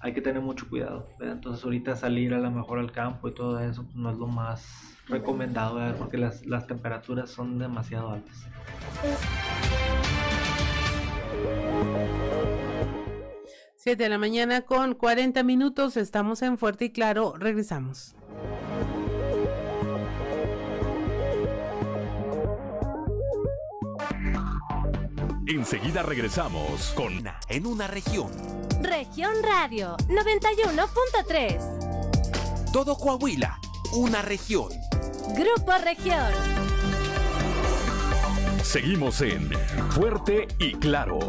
Speaker 30: hay que tener mucho cuidado. ¿verdad? Entonces, ahorita salir a lo mejor al campo y todo eso pues, no es lo más recomendado, ¿verdad? porque las, las temperaturas son demasiado altas.
Speaker 1: Siete de la mañana con 40 minutos. Estamos en Fuerte y Claro. Regresamos.
Speaker 2: Enseguida regresamos con
Speaker 31: En una región.
Speaker 32: Región Radio 91.3.
Speaker 31: Todo Coahuila. Una región.
Speaker 32: Grupo Región.
Speaker 2: Seguimos en Fuerte y Claro.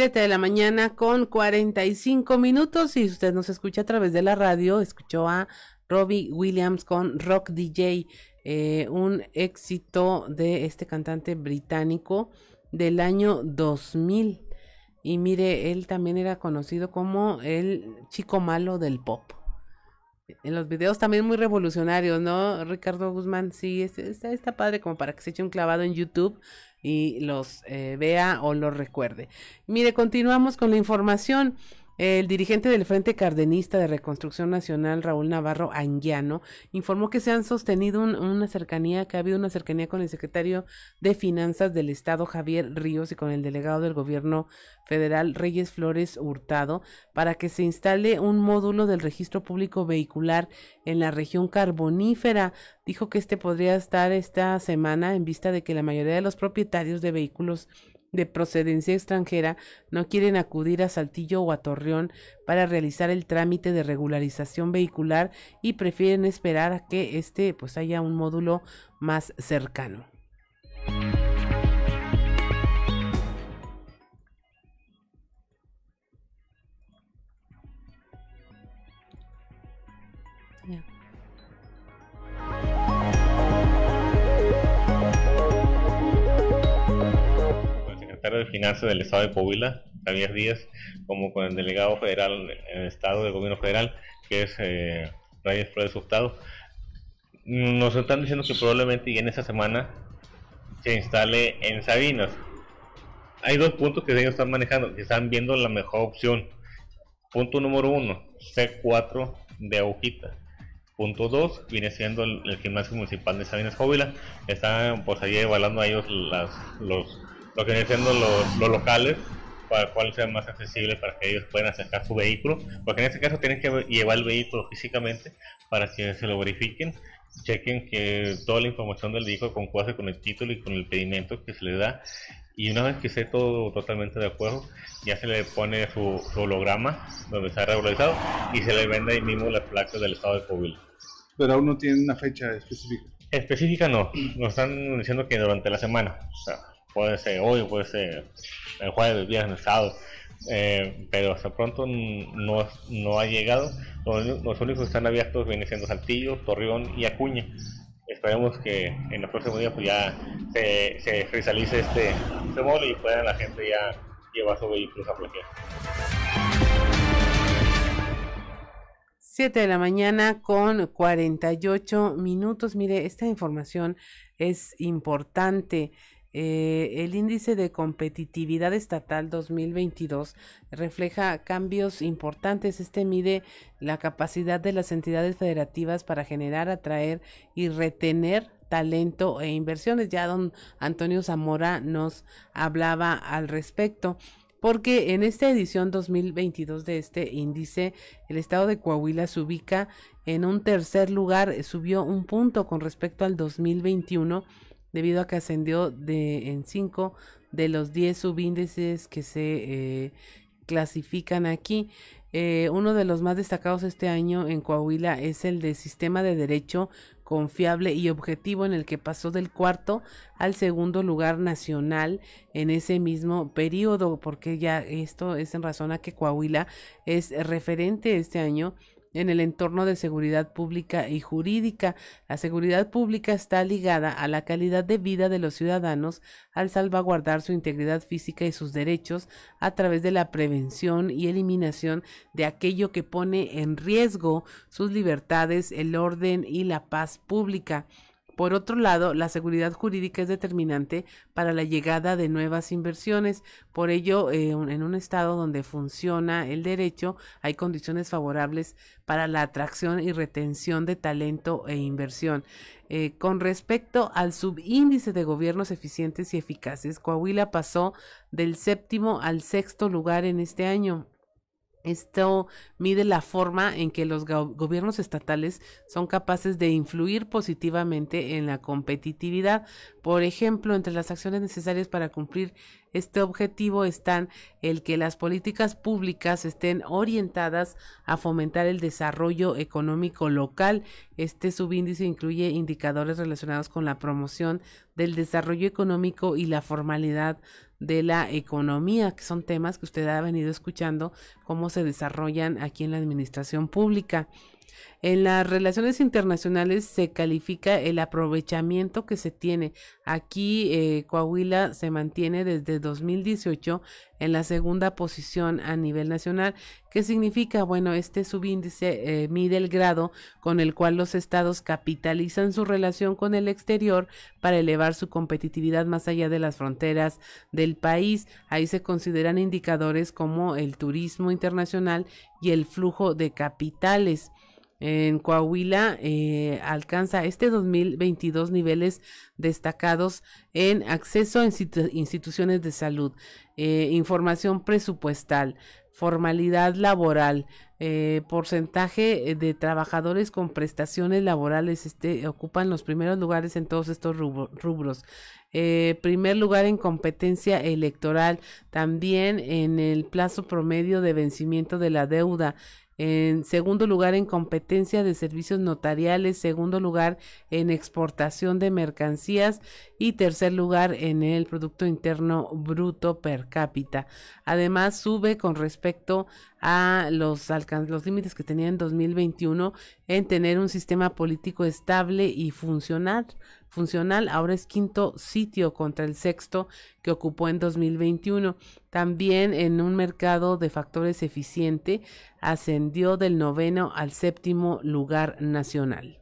Speaker 1: Siete de la mañana con 45 minutos. Y usted nos escucha a través de la radio, escuchó a Robbie Williams con Rock DJ, eh, un éxito de este cantante británico del año 2000. Y mire, él también era conocido como el chico malo del pop. En los videos también muy revolucionarios, ¿no? Ricardo Guzmán, sí, está, está padre como para que se eche un clavado en YouTube y los eh, vea o los recuerde. Mire, continuamos con la información. El dirigente del Frente Cardenista de Reconstrucción Nacional, Raúl Navarro Anguiano, informó que se han sostenido una cercanía, que ha habido una cercanía con el secretario de Finanzas del Estado, Javier Ríos, y con el delegado del gobierno federal, Reyes Flores Hurtado, para que se instale un módulo del registro público vehicular en la región carbonífera. Dijo que este podría estar esta semana en vista de que la mayoría de los propietarios de vehículos de procedencia extranjera no quieren acudir a Saltillo o a Torreón para realizar el trámite de regularización vehicular y prefieren esperar a que este pues haya un módulo más cercano.
Speaker 33: De Finanzas del Estado de Coahuila, Javier Díaz, como con el delegado federal en el Estado del Gobierno Federal, que es eh, Reyes Flores Hurtado. Nos están diciendo que probablemente y en esa semana se instale en Sabinas. Hay dos puntos que ellos están manejando, que están viendo la mejor opción. Punto número uno, C4 de Agujita. Punto 2 viene siendo el, gimnasio municipal de Sabinas Coahuila. Están pues ahí evaluando a ellos los lo que vienen siendo los, locales para cuál sea más accesible para que ellos puedan acercar su vehículo, porque en este caso tienen que llevar el vehículo físicamente para que se lo verifiquen, chequen que toda la información del vehículo concuerde con el título y con el pedimento que se le da, y una vez que esté todo totalmente de acuerdo, ya se le pone su, holograma donde está regularizado y se le vende ahí mismo las placas del estado de Coahuila.
Speaker 12: Pero aún no tiene una fecha específica.
Speaker 33: Específica no, nos están diciendo que durante la semana, o sea, puede ser hoy, puede ser el jueves, viernes, sábado, eh, pero hasta pronto no, no ha llegado. Los, únicos que están abiertos vienen siendo Saltillo, Torreón y Acuña. Esperemos que en los próximos días pues ya se, se cristalice este, este y pueda la gente ya llevar sus vehículos a plaquear.
Speaker 1: 7 de la mañana con 48 minutos. Mire, esta información es importante. Eh, el índice de competitividad estatal 2022 refleja cambios importantes. Este mide la capacidad de las entidades federativas para generar, atraer y retener talento e inversiones. Ya don Antonio Zamora nos hablaba al respecto. Porque en esta edición 2022 de este índice, el estado de Coahuila se ubica en un tercer lugar, subió un punto con respecto al 2021 debido a que ascendió de en cinco de los 10 subíndices que se eh, clasifican aquí. Eh, uno de los más destacados este año en Coahuila es el de Sistema de Derecho confiable y objetivo en el que pasó del cuarto al segundo lugar nacional en ese mismo periodo, porque ya esto es en razón a que Coahuila es referente este año en el entorno de seguridad pública y jurídica. La seguridad pública está ligada a la calidad de vida de los ciudadanos al salvaguardar su integridad física y sus derechos a través de la prevención y eliminación de aquello que pone en riesgo sus libertades, el orden y la paz pública. Por otro lado, la seguridad jurídica es determinante para la llegada de nuevas inversiones. Por ello, eh, en un estado donde funciona el derecho, hay condiciones favorables para la atracción y retención de talento e inversión. Eh, con respecto al subíndice de gobiernos eficientes y eficaces, Coahuila pasó del séptimo al sexto lugar en este año. Esto mide la forma en que los gobiernos estatales son capaces de influir positivamente en la competitividad. Por ejemplo, entre las acciones necesarias para cumplir este objetivo están el que las políticas públicas estén orientadas a fomentar el desarrollo económico local. Este subíndice incluye indicadores relacionados con la promoción del desarrollo económico y la formalidad de la economía, que son temas que usted ha venido escuchando, cómo se desarrollan aquí en la administración pública. En las relaciones internacionales se califica el aprovechamiento que se tiene. Aquí eh, Coahuila se mantiene desde 2018 en la segunda posición a nivel nacional. ¿Qué significa? Bueno, este subíndice eh, mide el grado con el cual los estados capitalizan su relación con el exterior para elevar su competitividad más allá de las fronteras del país. Ahí se consideran indicadores como el turismo internacional y el flujo de capitales. En Coahuila eh, alcanza este 2022 niveles destacados en acceso a instituciones de salud, eh, información presupuestal, formalidad laboral, eh, porcentaje de trabajadores con prestaciones laborales este, ocupan los primeros lugares en todos estos rubros. primer lugar en competencia electoral, también en el plazo promedio de vencimiento de la deuda, en segundo lugar en competencia de servicios notariales, segundo lugar en exportación de mercancías y tercer lugar en el Producto Interno Bruto per cápita. Además, sube con respecto a los, los límites que tenía en 2021 en tener un sistema político estable y funcional funcional. Ahora es quinto sitio contra el sexto que ocupó en 2021. También en un mercado de factores eficiente ascendió del noveno al séptimo lugar nacional.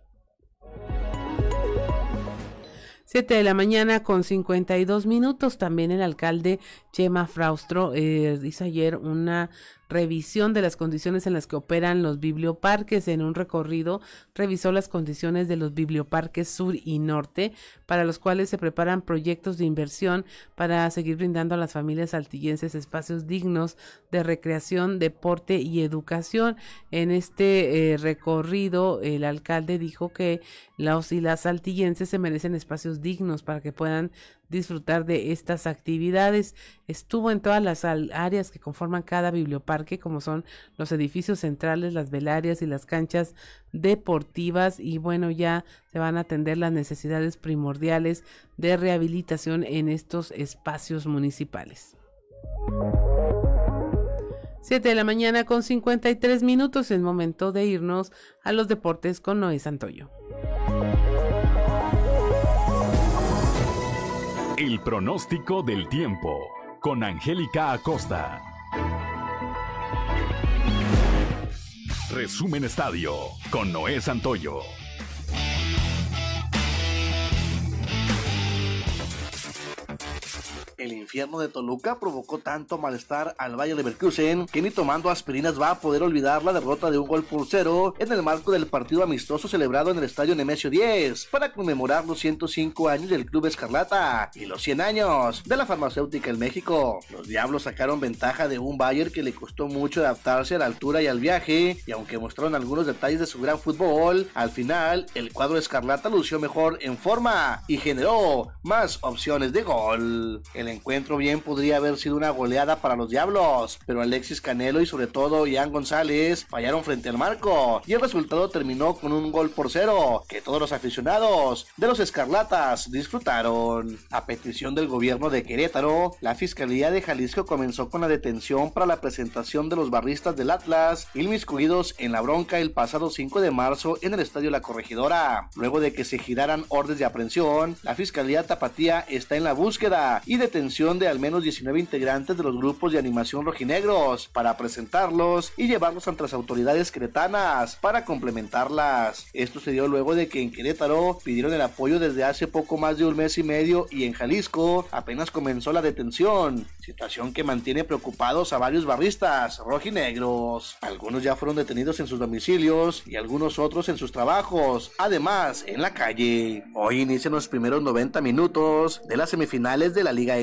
Speaker 1: 7 de la mañana con 52 minutos. También el alcalde Chema Fraustro eh, ayer una revisión de las condiciones en las que operan los biblioparques. En un recorrido revisó las condiciones de los biblioparques sur y norte, para los cuales se preparan proyectos de inversión para seguir brindando a las familias altillenses espacios dignos de recreación, deporte y educación. En este eh, recorrido, el alcalde dijo que los y las altillenses se merecen espacios dignos para que puedan disfrutar de estas actividades. Estuvo en todas las áreas que conforman cada biblioparque, como son los edificios centrales, las velarias y las canchas deportivas y bueno, ya se van a atender las necesidades primordiales de rehabilitación en estos espacios municipales. 7 de la mañana con 53 minutos, es momento de irnos a los deportes con Noé Santoyo.
Speaker 2: El pronóstico del tiempo con Angélica Acosta. Resumen Estadio con Noé Santoyo.
Speaker 34: El infierno de Toluca provocó tanto malestar al Valle Leverkusen que ni tomando aspirinas va a poder olvidar la derrota de un gol por cero en el marco del partido amistoso celebrado en el estadio Nemesio 10 para conmemorar los 105 años del Club Escarlata y los 100 años de la farmacéutica en México. Los Diablos sacaron ventaja de un Bayern que le costó mucho adaptarse a la altura y al viaje y aunque mostraron algunos detalles de su gran fútbol, al final el cuadro Escarlata lució mejor en forma y generó más opciones de gol. Encuentro bien podría haber sido una goleada para los Diablos, pero Alexis Canelo y sobre todo Ian González fallaron frente al marco y el resultado terminó con un gol por cero que todos los aficionados de los Escarlatas disfrutaron. A petición del gobierno de Querétaro, la Fiscalía de Jalisco comenzó con la detención para la presentación de los barristas del Atlas inmiscuidos en la bronca el pasado 5 de marzo en el Estadio La Corregidora. Luego de que se giraran órdenes de aprehensión, la Fiscalía Tapatía está en la búsqueda y detención de al menos 19 integrantes de los grupos de animación rojinegros para presentarlos y llevarlos ante las autoridades queretanas para complementarlas. Esto se dio luego de que en Querétaro pidieron el apoyo desde hace poco más de un mes y medio y en Jalisco apenas comenzó la detención, situación que mantiene preocupados a varios barristas rojinegros. Algunos ya fueron detenidos en sus domicilios y algunos otros en sus trabajos, además en la calle. Hoy inician los primeros 90 minutos de las semifinales de la Liga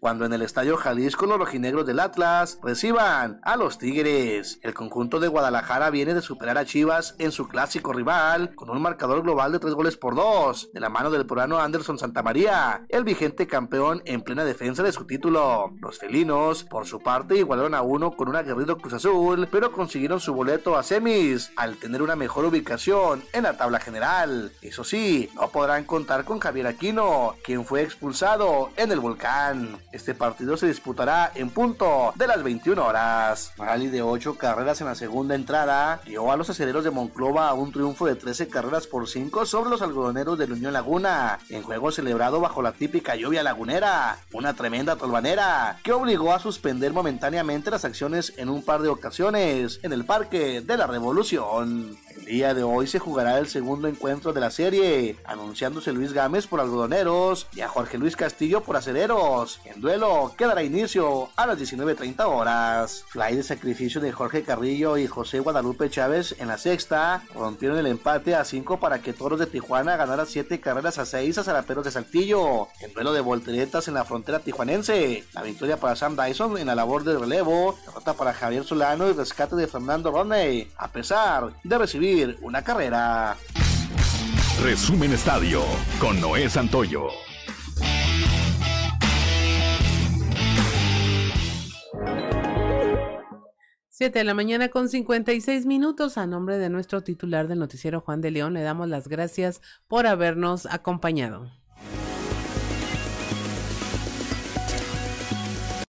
Speaker 34: Cuando en el Estadio Jalisco los rojinegros del Atlas reciban a los Tigres. El conjunto de Guadalajara viene de superar a Chivas en su clásico rival con un marcador global de 3 goles por 2, de la mano del peruano Anderson Santamaría, el vigente campeón en plena defensa de su título. Los felinos, por su parte, igualaron a uno con un aguerrido Cruz Azul, pero consiguieron su boleto a semis al tener una mejor ubicación en la tabla general. Eso sí, no podrán contar con Javier Aquino, quien fue expulsado en el Volcán. Este partido se disputará en punto de las 21 horas. Rally de 8 carreras en la segunda entrada dio a los aceleros de Monclova un triunfo de 13 carreras por 5 sobre los algodoneros de la Unión Laguna, en juego celebrado bajo la típica lluvia lagunera, una tremenda tolvanera que obligó a suspender momentáneamente las acciones en un par de ocasiones en el Parque de la Revolución. El día de hoy se jugará el segundo encuentro de la serie, anunciándose Luis Gámez por algodoneros y a Jorge Luis Castillo por aceleros. En duelo que dará inicio a las 19.30 horas. Fly de sacrificio de Jorge Carrillo y José Guadalupe Chávez en la sexta rompieron el empate a 5 para que Toros de Tijuana ganara 7 carreras a 6 a Zaraperos de Saltillo. En duelo de volteretas en la frontera tijuanense. La victoria para Sam Dyson en la labor de relevo, derrota para Javier Solano y rescate de Fernando Rodney, a pesar de recibir una carrera.
Speaker 2: Resumen Estadio con Noé Santoyo.
Speaker 1: Siete de la mañana con 56 minutos. A nombre de nuestro titular del noticiero Juan de León, le damos las gracias por habernos acompañado.